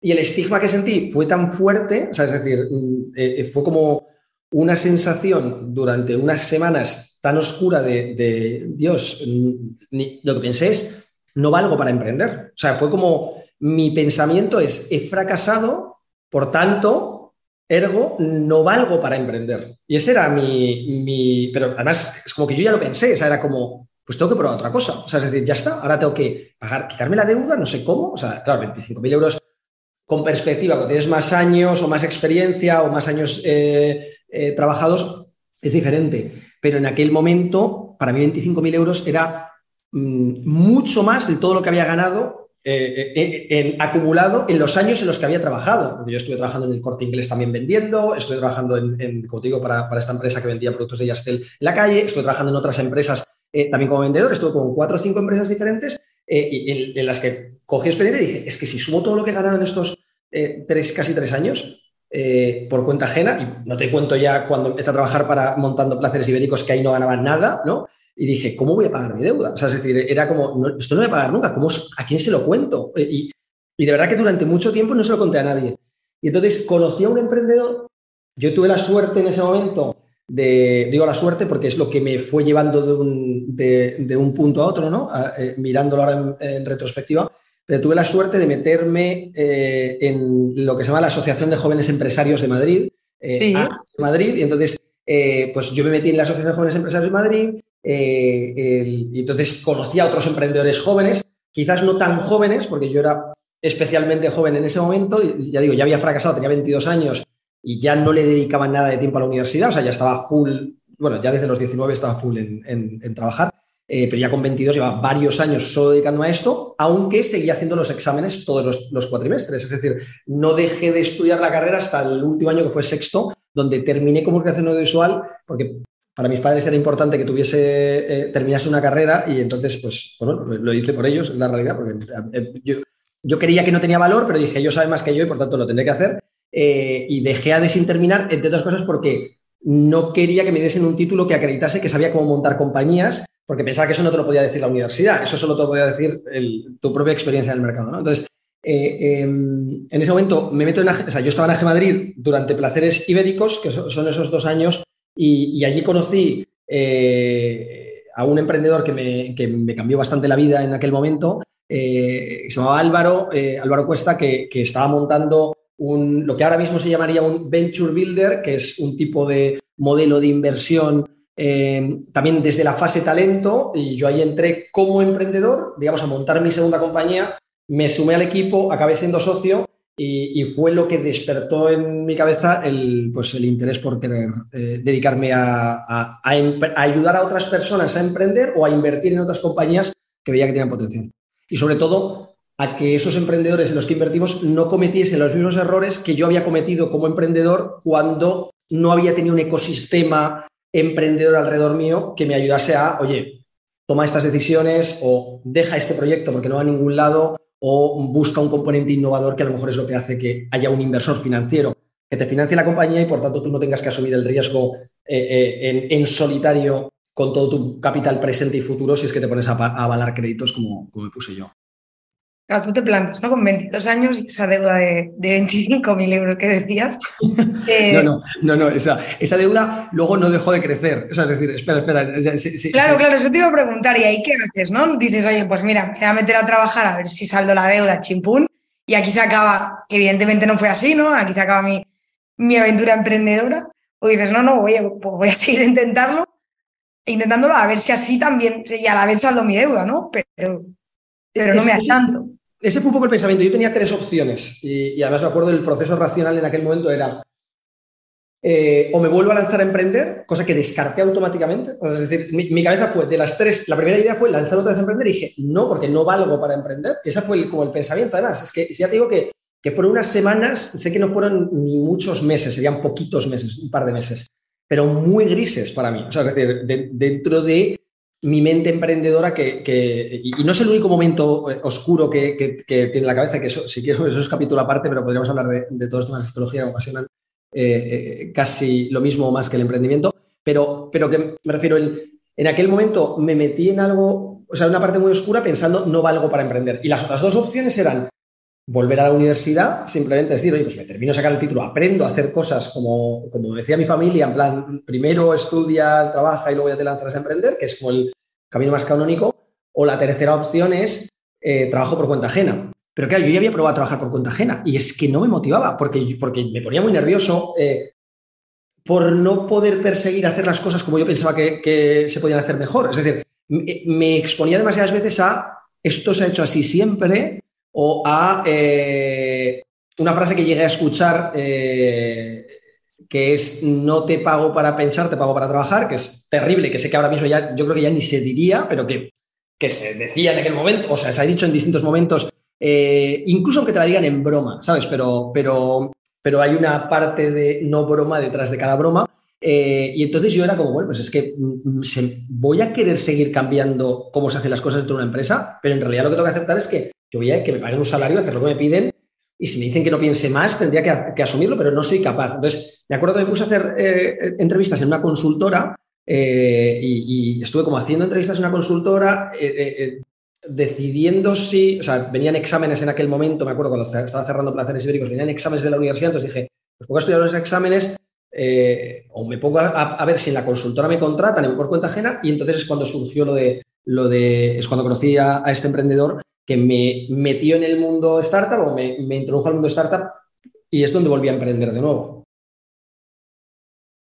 y el estigma que sentí fue tan fuerte, o sea, es decir, mm, eh, eh, fue como una sensación durante unas semanas tan oscura de, Dios, mm, lo que pensé es, no valgo para emprender. O sea, fue como mi pensamiento es, he fracasado, por tanto, ergo, no valgo para emprender. Y ese era mi, pero además es como que yo ya lo pensé, o sea, era como, pues tengo que probar otra cosa. O sea, es decir, ya está, ahora tengo que pagar, quitarme la deuda, no sé cómo, o sea, claro, 25.000 euros con perspectiva, cuando tienes más años o más experiencia o más años eh, eh, trabajados, es diferente. Pero en aquel momento, para mí 25.000 euros era mucho más de todo lo que había ganado eh, eh, en, acumulado en los años en los que había trabajado. Porque yo estuve trabajando en el corte inglés también vendiendo, estuve trabajando en, digo, para, esta empresa que vendía productos de Yastel en la calle, estuve trabajando en otras empresas eh, también como vendedor, estuve con cuatro o cinco empresas diferentes en, las que cogí experiencia y dije, es que si sumo todo lo que he ganado en estos tres, casi tres años, por cuenta ajena, y no te cuento ya cuando empecé a trabajar para montando placeres ibéricos que ahí no ganaban nada, ¿no? Y dije, ¿cómo voy a pagar mi deuda? O sea, es decir, era como, esto no voy a pagar nunca, ¿cómo, ¿a quién se lo cuento? Eh, y, y, de verdad que durante mucho tiempo no se lo conté a nadie. Y entonces conocí a un emprendedor, yo tuve la suerte en ese momento de, digo la suerte porque es lo que me fue llevando de un, de, un punto a otro, ¿no? Eh, mirándolo ahora en, retrospectiva, pero tuve la suerte de meterme eh, en lo que se llama la Asociación de Jóvenes Empresarios de Madrid, sí. de Madrid, y entonces pues yo me metí en la Asociación de Jóvenes Empresarios de Madrid, eh, y entonces conocí a otros emprendedores jóvenes, quizás no tan jóvenes, porque yo era especialmente joven en ese momento, ya digo, ya había fracasado, tenía 22 años y ya no le dedicaba nada de tiempo a la universidad, o sea, ya estaba full, bueno, ya desde los 19 estaba full en, trabajar, eh, pero ya con 22 lleva varios años solo dedicándome a esto, aunque seguía haciendo los exámenes todos los, los, cuatrimestres, es decir, no dejé de estudiar la carrera hasta el último año que fue sexto, donde terminé comunicación audiovisual, porque para mis padres era importante que tuviese, eh, terminase una carrera y entonces, pues, bueno, lo hice por ellos, la realidad, porque eh, yo, yo, quería que no tenía valor, pero dije, ellos saben más que yo y por tanto lo tendré que hacer. Eh, y dejé a sin terminar, entre otras cosas, porque no quería que me diesen un título que acreditase que sabía cómo montar compañías, porque pensaba que eso no te lo podía decir la universidad, eso solo te lo podía decir tu propia experiencia en el mercado. ¿no? Entonces, em, en ese momento me meto en, o sea, yo estaba en Madrid durante Placeres Ibéricos, que son esos dos años y, allí conocí eh, a un emprendedor que me, cambió bastante la vida en aquel momento, eh, se llamaba Álvaro, eh, Álvaro Cuesta, que, estaba montando un, lo que ahora mismo se llamaría un venture builder, que es un tipo de modelo de inversión eh, también desde la fase talento, y yo ahí entré como emprendedor, digamos, a montar mi segunda compañía, me sumé al equipo, acabé siendo socio y, fue lo que despertó en mi cabeza el, pues el interés por querer eh, dedicarme a, ayudar a otras personas a emprender o a invertir en otras compañías que veía que tenían potencial. Y sobre todo a que esos emprendedores en los que invertimos no cometiesen los mismos errores que yo había cometido como emprendedor cuando no había tenido un ecosistema emprendedor alrededor mío que me ayudase a, oye, toma estas decisiones o deja este proyecto porque no va a ningún lado o busca un componente innovador que a lo mejor es lo que hace que haya un inversor financiero que te financie la compañía y por tanto tú no tengas que asumir el riesgo eh, eh, en, solitario con todo tu capital presente y futuro si es que te pones a, avalar créditos como, como me puse yo. Claro, tú te plantas, ¿no? Con 22 años y esa deuda de, de 25.000 euros que decías. Eh, no, no, no, no esa, esa, deuda luego no dejó de crecer. O sea, es decir, espera, espera. claro, claro, eso te iba a preguntar. ¿Y ahí qué haces, no? Dices, oye, pues mira, me voy a meter a trabajar a ver si saldo la deuda, chimpún. Y aquí se acaba, evidentemente no fue así, ¿no? Aquí se acaba mi, mi aventura emprendedora. O dices, no, no, oye, pues voy a seguir intentarlo, intentándolo a ver si así también, y a la vez saldo mi deuda, ¿no? Pero, pero no me asanto ese fue un poco el pensamiento. Yo tenía tres opciones y, además me acuerdo del proceso racional en aquel momento era eh, o me vuelvo a lanzar a emprender, cosa que descarté automáticamente. Es decir, mi, cabeza fue de las tres, la primera idea fue lanzar otra vez a emprender y dije, no, porque no valgo para emprender. Ese fue como el pensamiento. Además, es que si ya te digo que, que fueron unas semanas, sé que no fueron ni muchos meses, serían poquitos meses, un par de meses, pero muy grises para mí. O sea, es decir, dentro de mi mente emprendedora que, y no es el único momento eh, oscuro que, tiene la cabeza, que eso, si quiero, eso es capítulo aparte, pero podríamos hablar de, todos los temas de psicología que ocasionan eh, eh, casi lo mismo más que el emprendimiento, pero, pero que me refiero, en, en aquel momento me metí en algo, o sea, una parte muy oscura pensando no valgo para emprender. Y las otras dos opciones eran volver a la universidad, simplemente decir, oye, pues me termino de sacar el título, aprendo a hacer cosas como, como decía mi familia, en plan, primero estudia, trabaja y luego ya te lanzas a emprender, que es como el camino más canónico, o la tercera opción es eh, trabajo por cuenta ajena. Pero claro, yo ya había probado a trabajar por cuenta ajena y es que no me motivaba porque, porque me ponía muy nervioso eh, por no poder perseguir hacer las cosas como yo pensaba que, se podían hacer mejor. Es decir, me, exponía demasiadas veces a esto se ha hecho así siempre o a eh, una frase que llegué a escuchar que es no te pago para pensar, te pago para trabajar, que es terrible, que sé que ahora mismo ya, yo creo que ya ni se diría, pero que, que se decía en aquel momento, o sea, se ha dicho en distintos momentos, eh, incluso aunque te la digan en broma, ¿sabes? Pero, pero, pero hay una parte de no broma detrás de cada broma. Eh, y entonces yo era como, bueno, pues es que mm, voy a querer seguir cambiando cómo se hacen las cosas dentro de una empresa, pero en realidad lo que tengo que aceptar es que yo voy a que me paguen un salario, hacer lo que me piden y si me dicen que no piense más, tendría que, asumirlo, pero no soy capaz. Entonces, me acuerdo que me puse a hacer eh, entrevistas en una consultora eh, y, estuve como haciendo entrevistas en una consultora, eh, decidiendo si, o sea, venían exámenes en aquel momento, me acuerdo cuando estaba cerrando placeres ibéricos, venían exámenes de la universidad, entonces dije, pues pongo a estudiar los exámenes o me pongo a, ver si en la consultora me contratan por cuenta ajena y entonces es cuando surgió lo de, lo de es cuando conocí a este emprendedor que me metió en el mundo startup o me, introdujo al mundo startup y es donde volví a emprender de nuevo.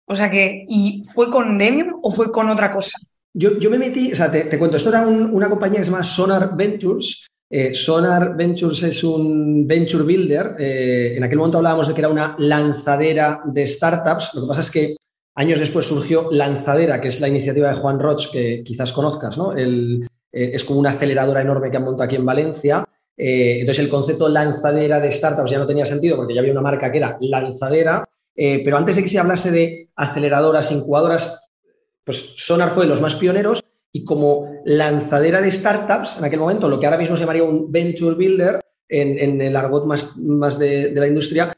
O sea que, ¿y fue con Demium o fue con otra cosa? Yo, yo me metí, o sea, te, cuento, esto era una compañía que se llama Sonar Ventures. Eh, Sonar Ventures es un venture builder. Eh, en aquel momento hablábamos de que era una lanzadera de startups. Lo que pasa es que años después surgió Lanzadera, que es la iniciativa de Juan Roch, que quizás conozcas, ¿no? El, eh, es como una aceleradora enorme que han montado aquí en Valencia. Eh, entonces el concepto lanzadera de startups ya no tenía sentido porque ya había una marca que era lanzadera, eh, pero antes de que se hablase de aceleradoras, incubadoras, pues Sonar fue de los más pioneros y como lanzadera de startups, en aquel momento, lo que ahora mismo se llamaría un venture builder, en, el argot más, más de, la industria,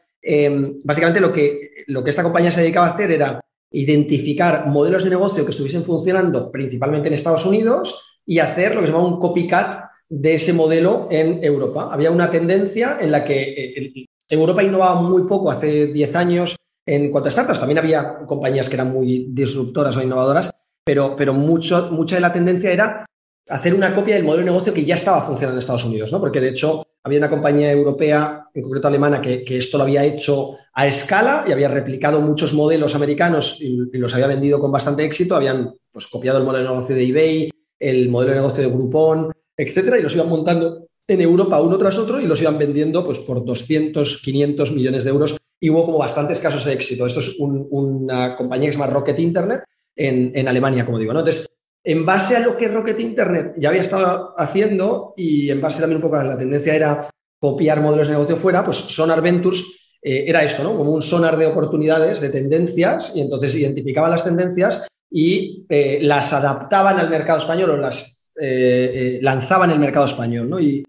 básicamente lo que, lo que esta compañía se dedicaba a hacer era identificar modelos de negocio que estuviesen funcionando principalmente en Estados Unidos, y hacer lo que se llama un copycat de ese modelo en Europa. Había una tendencia en la que eh, Europa innovaba muy poco hace 10 años en cuanto a startups. También había compañías que eran muy disruptoras o innovadoras, pero, pero mucho, mucha de la tendencia era hacer una copia del modelo de negocio que ya estaba funcionando en Estados Unidos, ¿no? Porque de hecho había una compañía europea, en concreto alemana, que, esto lo había hecho a escala y había replicado muchos modelos americanos y, los había vendido con bastante éxito. Habían pues, copiado el modelo de negocio de eBay, el modelo de negocio de Groupon, etcétera, y los iban montando en Europa uno tras otro y los iban vendiendo pues, por 200, 500 millones de euros. Y hubo como bastantes casos de éxito. Esto es una compañía que se llama Rocket Internet en, Alemania, como digo. Entonces, en base a lo que Rocket Internet ya había estado haciendo y en base también un poco a la tendencia era copiar modelos de negocio fuera, pues Sonar Ventures eh, era esto, ¿no? Como un sonar de oportunidades, de tendencias, y entonces identificaban las tendencias y eh, las adaptaban al mercado español o las eh, lanzaban en mercado español, ¿no? Y,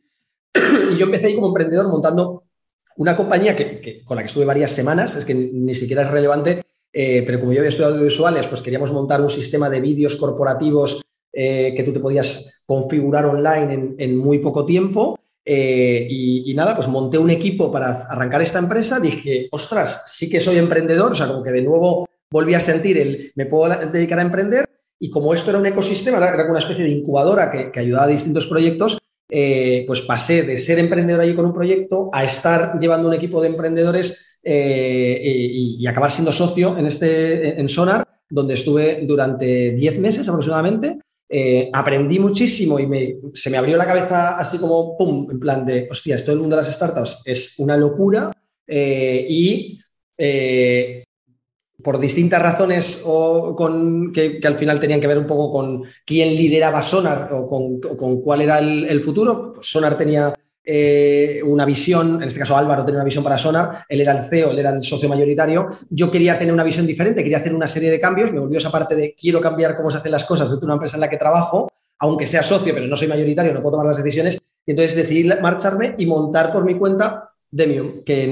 yo empecé ahí como emprendedor montando una compañía que, con la que estuve varias semanas, es que ni siquiera es relevante, eh, pero como yo había estudiado audiovisuales, pues queríamos montar un sistema de vídeos corporativos eh, que tú te podías configurar online en, muy poco tiempo. Eh, y, nada, pues monté un equipo para arrancar esta empresa. Dije, ostras, sí que soy emprendedor, o sea, como que de nuevo volví a sentir el, me puedo dedicar a emprender. Y como esto era un ecosistema, era una especie de incubadora que, que ayudaba a distintos proyectos, pues pasé de ser emprendedor allí con un proyecto a estar llevando un equipo de emprendedores eh, y, acabar siendo socio en, este, en Sonar, donde estuve durante 10 meses aproximadamente. Eh, aprendí muchísimo y me, se me abrió la cabeza así como, ¡pum!, en plan de, hostia, esto del mundo de las startups es una locura eh, y por distintas razones o con, que, al final tenían que ver un poco con quién lideraba Sonar o con, cuál era el, el futuro. Pues Sonar tenía eh, una visión, en este caso Álvaro tenía una visión para Sonar, él era el CEO, él era el socio mayoritario, yo quería tener una visión diferente, quería hacer una serie de cambios, me volvió esa parte de quiero cambiar cómo se hacen las cosas dentro de una empresa en la que trabajo, aunque sea socio, pero no soy mayoritario, no puedo tomar las decisiones, y entonces decidí marcharme y montar por mi cuenta Demium, que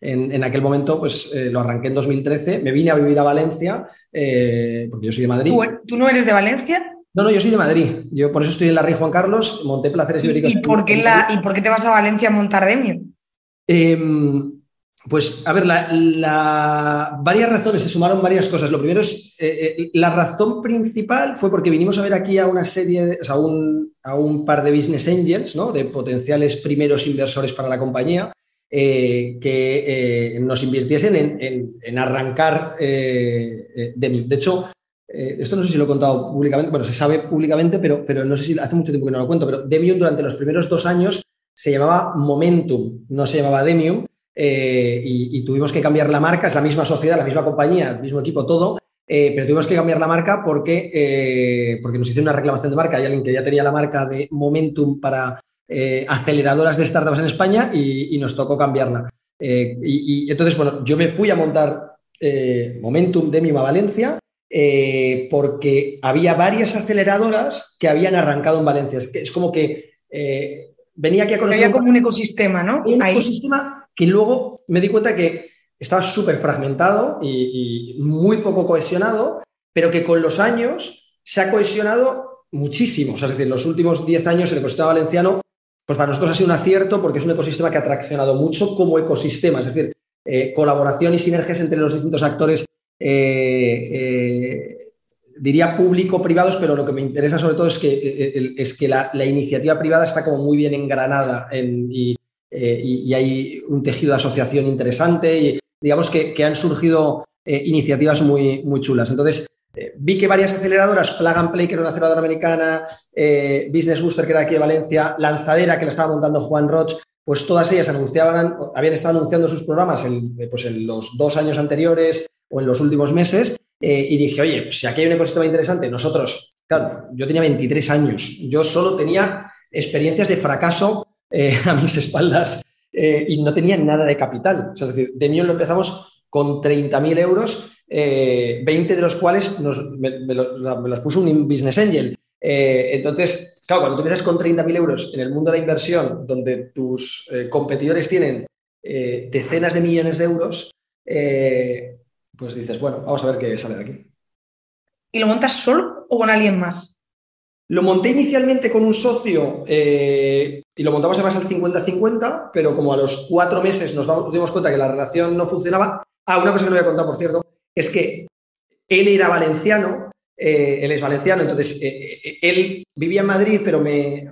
en, aquel momento pues eh, lo arranqué en 2013, me vine a vivir a Valencia, eh, porque yo soy de Madrid. ¿Tú no eres de Valencia? No, no, yo soy de Madrid. Yo por eso estoy en la Rey Juan Carlos, monté Placeres Ibéricos. ¿Y, por qué la, ¿Y por qué te vas a Valencia a montar Demium? Em, pues, a ver, varias razones, se sumaron varias cosas. Lo primero es, eh, eh, la razón principal fue porque vinimos a ver aquí a una serie, o sea, a un par de business angels, ¿no? De potenciales primeros inversores para la compañía, eh, que nos invirtiesen en, en arrancar Demium. De hecho, esto no sé si lo he contado públicamente, bueno, se sabe públicamente, pero, pero no sé si hace mucho tiempo que no lo cuento, pero Demium durante los primeros dos años se llamaba Momentum, no se llamaba Demium, eh, y, tuvimos que cambiar la marca, es la misma sociedad, la misma compañía, el mismo equipo, todo, eh, pero tuvimos que cambiar la marca porque, porque nos hicieron una reclamación de marca, hay alguien que ya tenía la marca de Momentum para aceleradoras de startups en España y, nos tocó cambiarla. Y, y, entonces, bueno, yo me fui a montar Momentum Demium a Valencia, eh, porque había varias aceleradoras que habían arrancado en Valencia. Es, que, es como que eh, venía aquí a conocer. Había como un ecosistema, ¿no? Un ecosistema que luego me di cuenta que estaba súper fragmentado y, muy poco cohesionado, pero que con los años se ha cohesionado muchísimo. es decir, en los últimos 10 años el ecosistema valenciano, pues para nosotros ha sido un acierto porque es un ecosistema que ha traccionado mucho como ecosistema, es decir, eh, colaboración y sinergias entre los distintos actores eh, eh, diría público-privados, pero lo que me interesa sobre todo es que, es que la, iniciativa privada está como muy bien engranada y, hay un tejido de asociación interesante y digamos que, han surgido iniciativas muy, muy chulas. Entonces, vi que varias aceleradoras, Plug and Play, que era una aceleradora americana, Business Booster, que era aquí de Valencia, Lanzadera, que la estaba montando Juan Roch, pues todas ellas anunciaban, habían estado anunciando sus programas en, pues en los dos años anteriores, o en los últimos meses eh, y dije, oye, pues si aquí hay un ecosistema interesante, nosotros, claro, yo tenía 23 años, yo solo tenía experiencias de fracaso eh, a mis espaldas eh, y no tenía nada de capital. es decir, de mí lo empezamos con 30.000 euros, 20 de los cuales me, los, puso un business angel. entonces, claro, cuando tú empiezas con 30.000 euros en el mundo de la inversión, donde tus competidores tienen decenas de millones de euros, pues dices, bueno, vamos a ver qué sale de aquí. ¿Y lo montas solo o con alguien más? Lo monté inicialmente con un socio eh, y lo montamos además al 50-50, pero como a los cuatro meses nos, dimos cuenta que la relación no funcionaba. Ah, una cosa que no voy a contar, por cierto, es que él era valenciano eh, él es valenciano, entonces eh, él vivía en Madrid, pero me,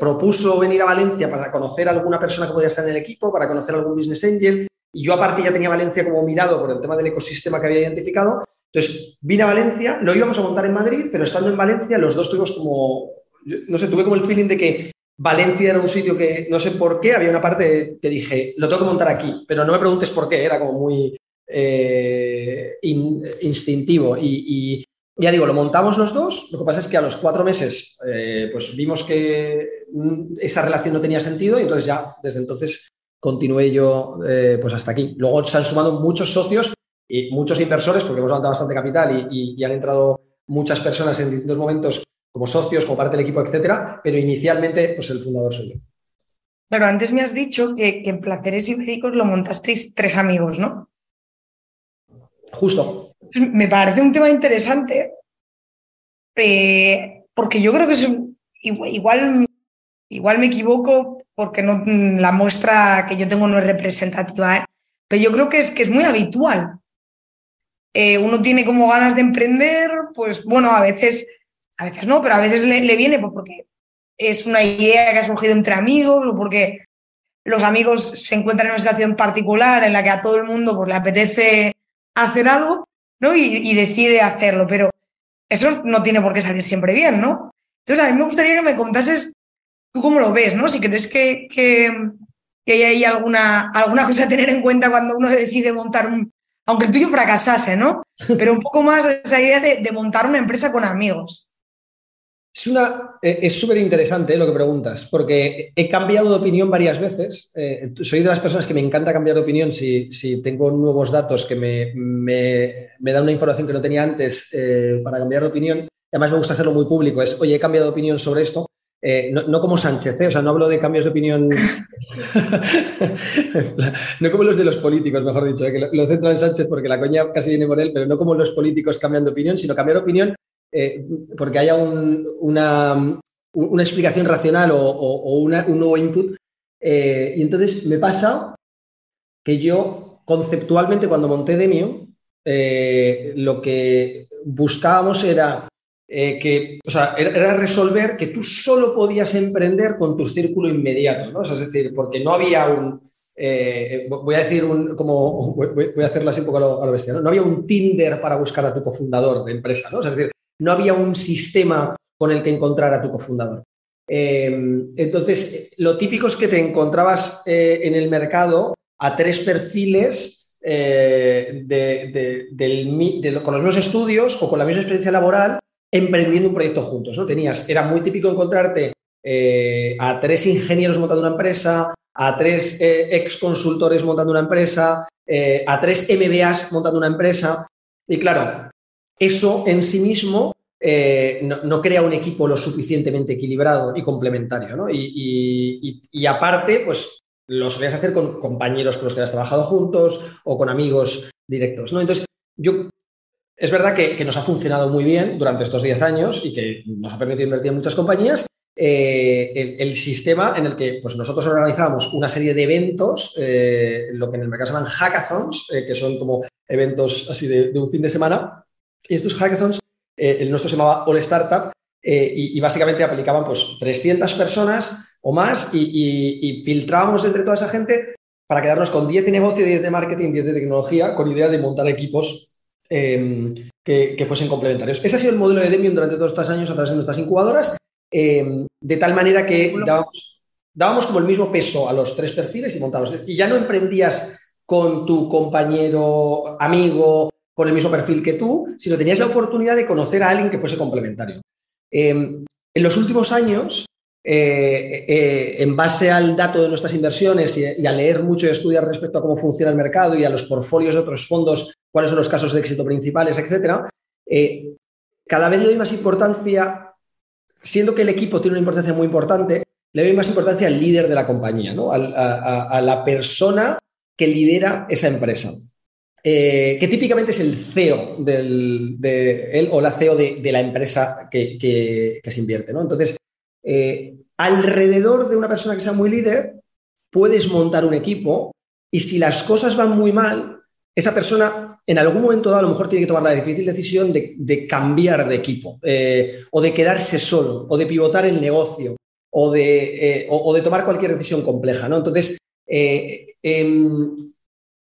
propuso venir a Valencia para conocer a alguna persona que podría estar en el equipo, para conocer a algún business angel. Y yo aparte ya tenía Valencia como mirado por el tema del ecosistema que había identificado. Entonces vine a Valencia, lo íbamos a montar en Madrid, pero estando en Valencia los dos tuvimos como, no sé, tuve como el feeling de que Valencia era un sitio que no sé por qué, había una parte que dije, lo tengo que montar aquí, pero no me preguntes por qué, era como muy eh, instintivo. Y, ya digo, lo montamos los dos, lo que pasa es que a los cuatro meses eh, pues vimos que esa relación no tenía sentido y entonces ya desde entonces continué yo eh, pues hasta aquí. Luego se han sumado muchos socios y muchos inversores porque hemos levantado bastante capital y, y han entrado muchas personas en distintos momentos como socios, como parte del equipo, etcétera, pero inicialmente, pues el fundador soy yo. Pero antes me has dicho que, en Placeres Ibéricos lo montasteis tres amigos, ¿no? Justo. Pues me parece un tema interesante, eh, porque yo creo que es igual, igual me equivoco porque no, la muestra que yo tengo no es representativa, ¿eh? pero yo creo que es, que es muy habitual. Eh, uno tiene como ganas de emprender, pues bueno, a veces a veces no, pero a veces le, viene pues, porque es una idea que ha surgido entre amigos o porque los amigos se encuentran en una situación particular en la que a todo el mundo pues, le apetece hacer algo ¿no? y, decide hacerlo, pero eso no tiene por qué salir siempre bien, ¿no? Entonces, a mí me gustaría que me contases tú cómo lo ves, ¿no? Si crees que, que, hay alguna, alguna cosa a tener en cuenta cuando uno decide montar un, aunque el tuyo fracasase, ¿no? Pero un poco más esa idea de montar una empresa con amigos. Es una, eh, es súper interesante lo que preguntas, porque he cambiado de opinión varias veces. Eh, soy de las personas que me encanta cambiar de opinión si, si tengo nuevos datos que me, me, me, dan una información que no tenía antes eh, para cambiar de opinión. Además, me gusta hacerlo muy público. Es, oye, he cambiado de opinión sobre esto. No, como Sánchez, o sea, no hablo de cambios de opinión, no como los de los políticos, mejor dicho, que lo centro en Sánchez porque la coña casi viene por él, pero no como los políticos cambian de opinión, sino cambiar de opinión eh, porque haya una, explicación racional o, un nuevo input. Eh, y entonces me pasa que yo conceptualmente cuando monté Demio, eh, lo que buscábamos era que, o sea, era resolver que tú solo podías emprender con tu círculo inmediato, ¿no? es decir, porque no había un, voy a decir un, como, voy, a hacerlo así un poco a lo, bestia, ¿no? ¿no? había un Tinder para buscar a tu cofundador de empresa, ¿no? es decir, no había un sistema con el que encontrar a tu cofundador. Entonces, lo típico es que te encontrabas eh, en el mercado a tres perfiles eh, con los mismos estudios o con la misma experiencia laboral emprendiendo un proyecto juntos. ¿no? Tenías, era muy típico encontrarte eh, a tres ingenieros montando una empresa, a tres ex consultores montando una empresa, a tres MBAs montando una empresa. Y claro, eso en sí mismo eh, no, crea un equipo lo suficientemente equilibrado y complementario. ¿no? Y, aparte, pues lo solías hacer con compañeros con los que has trabajado juntos o con amigos directos. ¿no? Entonces, yo es verdad que, nos ha funcionado muy bien durante estos 10 años y que nos ha permitido invertir en muchas compañías. Eh, el, sistema en el que pues, nosotros organizábamos una serie de eventos, eh, lo que en el mercado se llaman hackathons, que son como eventos así de, un fin de semana, y estos hackathons, eh, el nuestro se llamaba All Startup, eh, y, básicamente aplicaban pues 300 personas o más y, filtrábamos entre toda esa gente para quedarnos con 10 de negocio, 10 de marketing, 10 de tecnología, con idea de montar equipos em, que, fuesen complementarios. Ese ha sido el modelo de Demium durante todos estos años a través de nuestras incubadoras, em, de tal manera que dábamos, dábamos como el mismo peso a los tres perfiles y montábamos. Y ya no emprendías con tu compañero, amigo, con el mismo perfil que tú, sino tenías la oportunidad de conocer a alguien que fuese complementario. Em, en los últimos años, eh, eh, en base al dato de nuestras inversiones y, a leer mucho y estudiar respecto a cómo funciona el mercado y a los portfolios de otros fondos, cuáles son los casos de éxito principales, etcétera, eh, cada vez le doy más importancia, siendo que el equipo tiene una importancia muy importante, le doy más importancia al líder de la compañía, ¿no? a la persona que lidera esa empresa. Eh, que típicamente es el CEO o la CEO de, la empresa que, se invierte. ¿no? Entonces, eh, alrededor de una persona que sea muy líder, puedes montar un equipo y si las cosas van muy mal, esa persona en algún momento dado a lo mejor tiene que tomar la difícil decisión de, cambiar de equipo eh, o de quedarse solo o de pivotar el negocio o de, eh, de tomar cualquier decisión compleja. ¿no? Entonces, eh, em,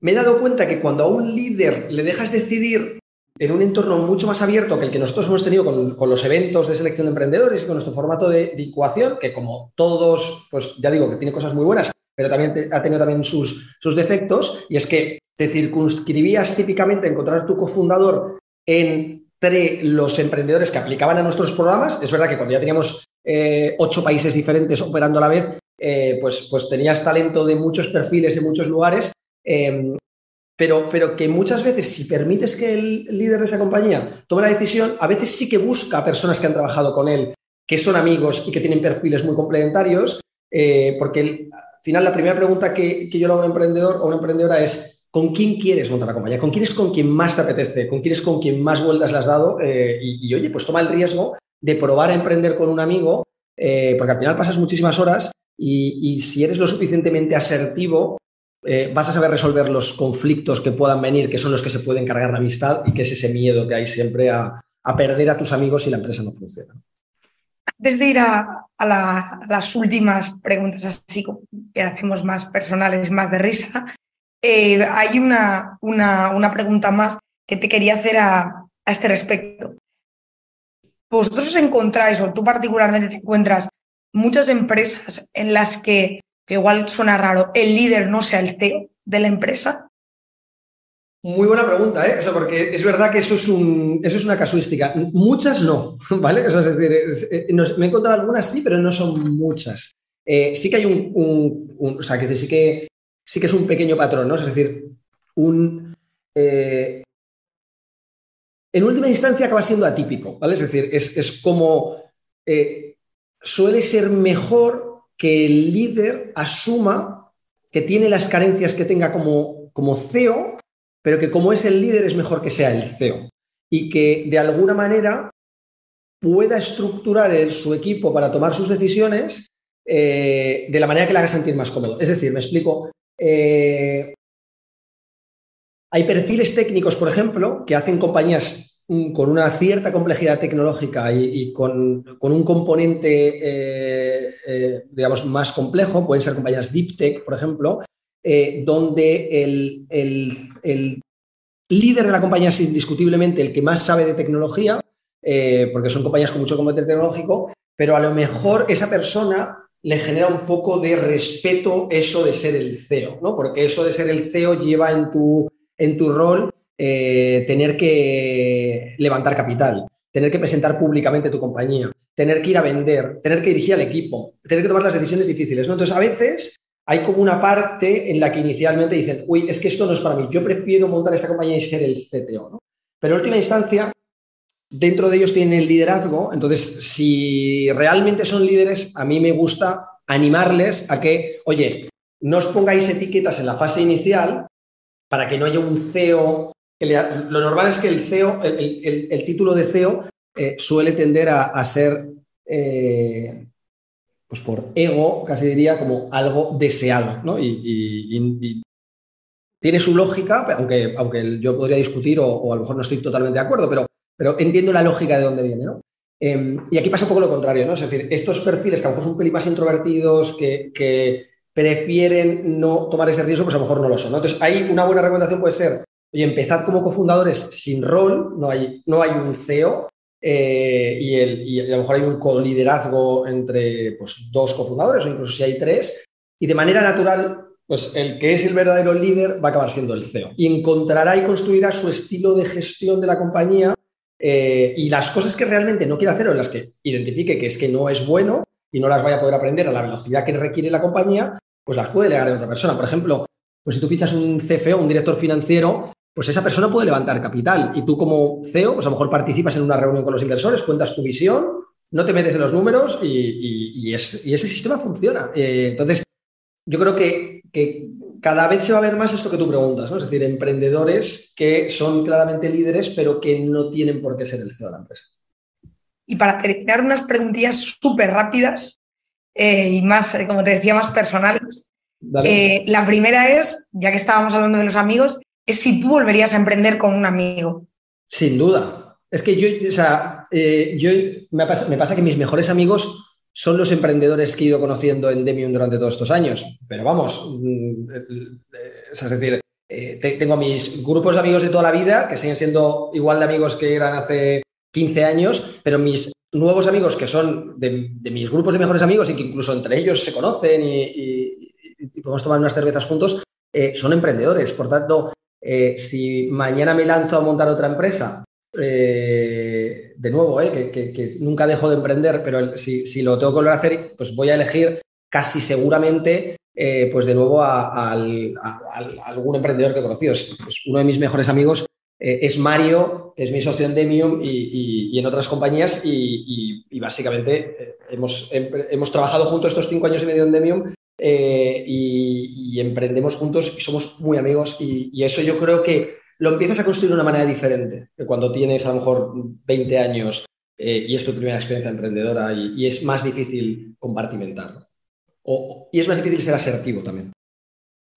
me he dado cuenta que cuando a un líder le dejas decidir en un entorno mucho más abierto que el que nosotros hemos tenido con, los eventos de selección de emprendedores y con nuestro formato de, de, que como todos, pues ya digo que tiene cosas muy buenas, pero también ha tenido también sus, sus defectos, y es que te circunscribías típicamente a encontrar tu cofundador entre los emprendedores que aplicaban a nuestros programas. Es verdad que cuando ya teníamos eh, ocho países diferentes operando a la vez, eh, pues, pues tenías talento de muchos perfiles en muchos lugares, em, pero, pero que muchas veces si permites que el líder de esa compañía tome la decisión, a veces sí que busca personas que han trabajado con él, que son amigos y que tienen perfiles muy complementarios, eh, porque final la primera pregunta que, que yo le hago a un emprendedor o una emprendedora es, ¿Con quién quieres montar la compañía? ¿Con quién es con quien más te apetece? ¿Con quién es con quien más vueltas le has dado? Eh, y, oye, pues toma el riesgo de probar a emprender con un amigo, eh, porque al final pasas muchísimas horas y, si eres lo suficientemente asertivo, eh, vas a saber resolver los conflictos que puedan venir, que son los que se pueden cargar la amistad y que es ese miedo que hay siempre a, perder a tus amigos si la empresa no funciona. Antes de ir a, las últimas preguntas así que hacemos más personales, más de risa, eh, hay una, una, pregunta más que te quería hacer a, este respecto. ¿Vosotros os encontráis, o tú particularmente te encuentras, muchas empresas en las que, que igual suena raro, el líder no sea el CEO de la empresa? Muy buena pregunta, ¿eh? porque es verdad que eso es, un, eso es una casuística. Muchas no, ¿vale? es decir, eh, me he encontrado algunas sí, pero no son muchas. Eh, sí que hay un, o sea, que sí que sí que es un pequeño patrón, ¿no? Es decir, un... Eh, en última instancia acaba siendo atípico, ¿vale? Es decir, es, como... Suele ser mejor que el líder asuma que tiene las carencias que tenga como, como CEO, pero que como es el líder es mejor que sea el CEO. Y que de alguna manera pueda estructurar su equipo para tomar sus decisiones eh, de la manera que le haga sentir más cómodo. Es decir, me explico, eh, hay perfiles técnicos, por ejemplo, que hacen compañías con una cierta complejidad tecnológica y, con, un componente, eh, digamos, más complejo, pueden ser compañías deep tech, por ejemplo, donde el, líder de la compañía es indiscutiblemente el que más sabe de tecnología, porque son compañías con mucho componente tecnológico, pero a lo mejor esa persona le genera un poco de respeto eso de ser el CEO, ¿no? Porque eso de ser el CEO lleva en tu, en tu rol eh, tener que levantar capital, tener que presentar públicamente tu compañía, tener que ir a vender, tener que dirigir al equipo, tener que tomar las decisiones difíciles, ¿no? Entonces, a veces hay como una parte en la que inicialmente dicen, uy, es que esto no es para mí, yo prefiero montar esta compañía y ser el CTO, ¿no? Pero en última instancia, dentro de ellos tienen el liderazgo, entonces si realmente son líderes, a mí me gusta animarles a que, oye, no os pongáis etiquetas en la fase inicial para que no haya un CEO. lo normal es que el CEO, el, título de CEO eh, suele tender a, ser, eh, pues por ego, casi diría, como algo deseado, ¿no? Y, tiene su lógica, aunque, aunque yo podría discutir o, o a lo mejor no estoy totalmente de acuerdo, pero pero entiendo la lógica de dónde viene, ¿no? Em, y aquí pasa un poco lo contrario, ¿no? Es decir, estos perfiles que a lo mejor son un pelín más introvertidos, que, prefieren no tomar ese riesgo, pues a lo mejor no lo son. Entonces, ahí una buena recomendación puede ser, oye, empezad como cofundadores sin rol, no hay, no hay un CEO, eh, y, el, a lo mejor hay un coliderazgo entre pues, dos cofundadores o incluso si hay tres, y de manera natural, pues el que es el verdadero líder va a acabar siendo el CEO y encontrará y construirá su estilo de gestión de la compañía eh, y las cosas que realmente no quiere hacer o en las que identifique que es que no es bueno y no las vaya a poder aprender a la velocidad que requiere la compañía, pues las puede delegar a otra persona. Por ejemplo, pues si tú fichas un CFO, un director financiero, pues esa persona puede levantar capital y tú como CEO, pues a lo mejor participas en una reunión con los inversores, cuentas tu visión, no te metes en los números y, ese sistema funciona. Eh, entonces, yo creo que, que cada vez se va a ver más esto que tú preguntas, ¿no? Es decir, emprendedores que son claramente líderes, pero que no tienen por qué ser el CEO de la empresa. Y para terminar, unas preguntillas súper rápidas eh, y más, eh, como te decía, más personales. Eh, la primera es, ya que estábamos hablando de los amigos, es si tú volverías a emprender con un amigo. Sin duda. Es que yo, o sea, eh, yo me pasa, que mis mejores amigos son los emprendedores que he ido conociendo en Demium durante todos estos años. Pero vamos, mm, es decir, eh, tengo mis grupos de amigos de toda la vida, que siguen siendo igual de amigos que eran hace 15 años, pero mis nuevos amigos, que son de, mis grupos de mejores amigos y que incluso entre ellos se conocen y, podemos tomar unas cervezas juntos, eh, son emprendedores. Por tanto, eh, si mañana me lanzo a montar otra empresa, de nuevo, que, nunca dejo de emprender, pero si, lo tengo que volver a hacer, pues voy a elegir casi seguramente eh, pues de nuevo a, algún emprendedor que he conocido. Uno de mis mejores amigos eh, es Mario, que es mi socio en Demium y, en otras compañías y, básicamente eh, hemos, hemos, trabajado juntos estos cinco años y medio en Demium y, emprendemos juntos y somos muy amigos y, eso yo creo que lo empiezas a construir de una manera diferente que cuando tienes a lo mejor 20 años y es tu primera experiencia emprendedora y, es más difícil compartimentarlo y es más difícil ser asertivo también.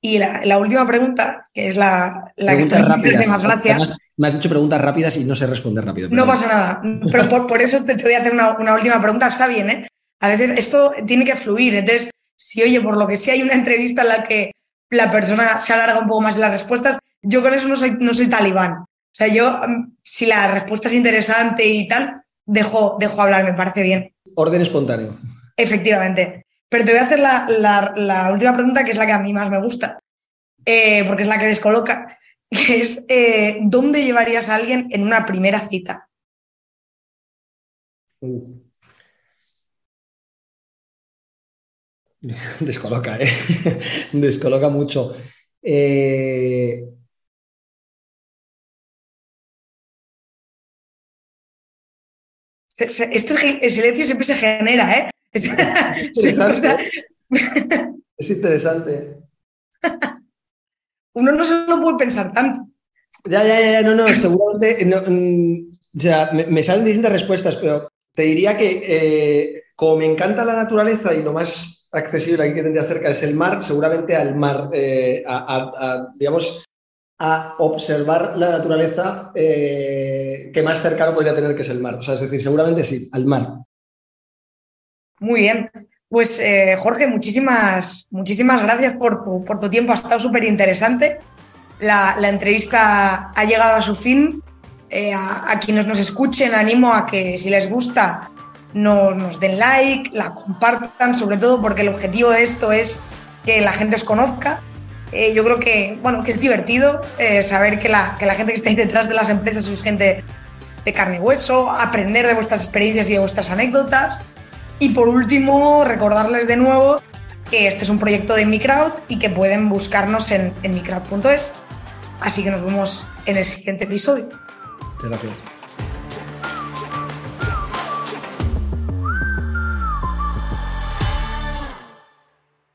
Y la, última pregunta, que es la, la que rápidas. más gracia. me has dicho preguntas rápidas y no sé responder rápido. No pasa nada. Pero por, eso te, voy a hacer una, última pregunta. Está bien, ¿eh? A veces esto tiene que fluir. Entonces, si oye, por lo que sea hay una entrevista en la que la persona se alarga un poco más en las respuestas, yo con eso no soy, no soy talibán. O sea, yo, mm, si la respuesta es interesante y tal, dejo, dejo hablar, me parece bien. Orden espontáneo. Efectivamente. Pero te voy a hacer la, última pregunta, que es la que a mí más me gusta, eh, porque es la que descoloca, que es, eh, ¿dónde llevarías a alguien en una primera cita? Uh. Descoloca, ¿eh? Descoloca mucho. Eh... Este silencio siempre se genera, ¿eh? Es, interesante. es interesante. Uno no se lo puede pensar tanto. Ya, ya, ya, no, no, seguramente mm, ya, me, salen distintas respuestas, pero te diría que eh, como me encanta la naturaleza y lo más accesible aquí que tendría cerca es el mar, seguramente al mar, eh, digamos, a observar la naturaleza eh, que más cercano podría tener que es el mar. O sea, es decir, seguramente sí, al mar. Muy bien. Pues eh, Jorge, muchísimas, muchísimas gracias por, tu tiempo, ha estado súper interesante. La, entrevista ha llegado a su fin. A, quienes nos escuchen, animo a que si les gusta nos den like, la compartan, sobre todo porque el objetivo de esto es que la gente os conozca. Eh, yo creo que, bueno, que es divertido saber que la, que la gente que está detrás de las empresas es gente de carne y hueso, aprender de vuestras experiencias y de vuestras anécdotas. Y por último, recordarles de nuevo que este es un proyecto de Microwd y que pueden buscarnos en, en microwd.es. Así que nos vemos en el siguiente episodio. Gracias.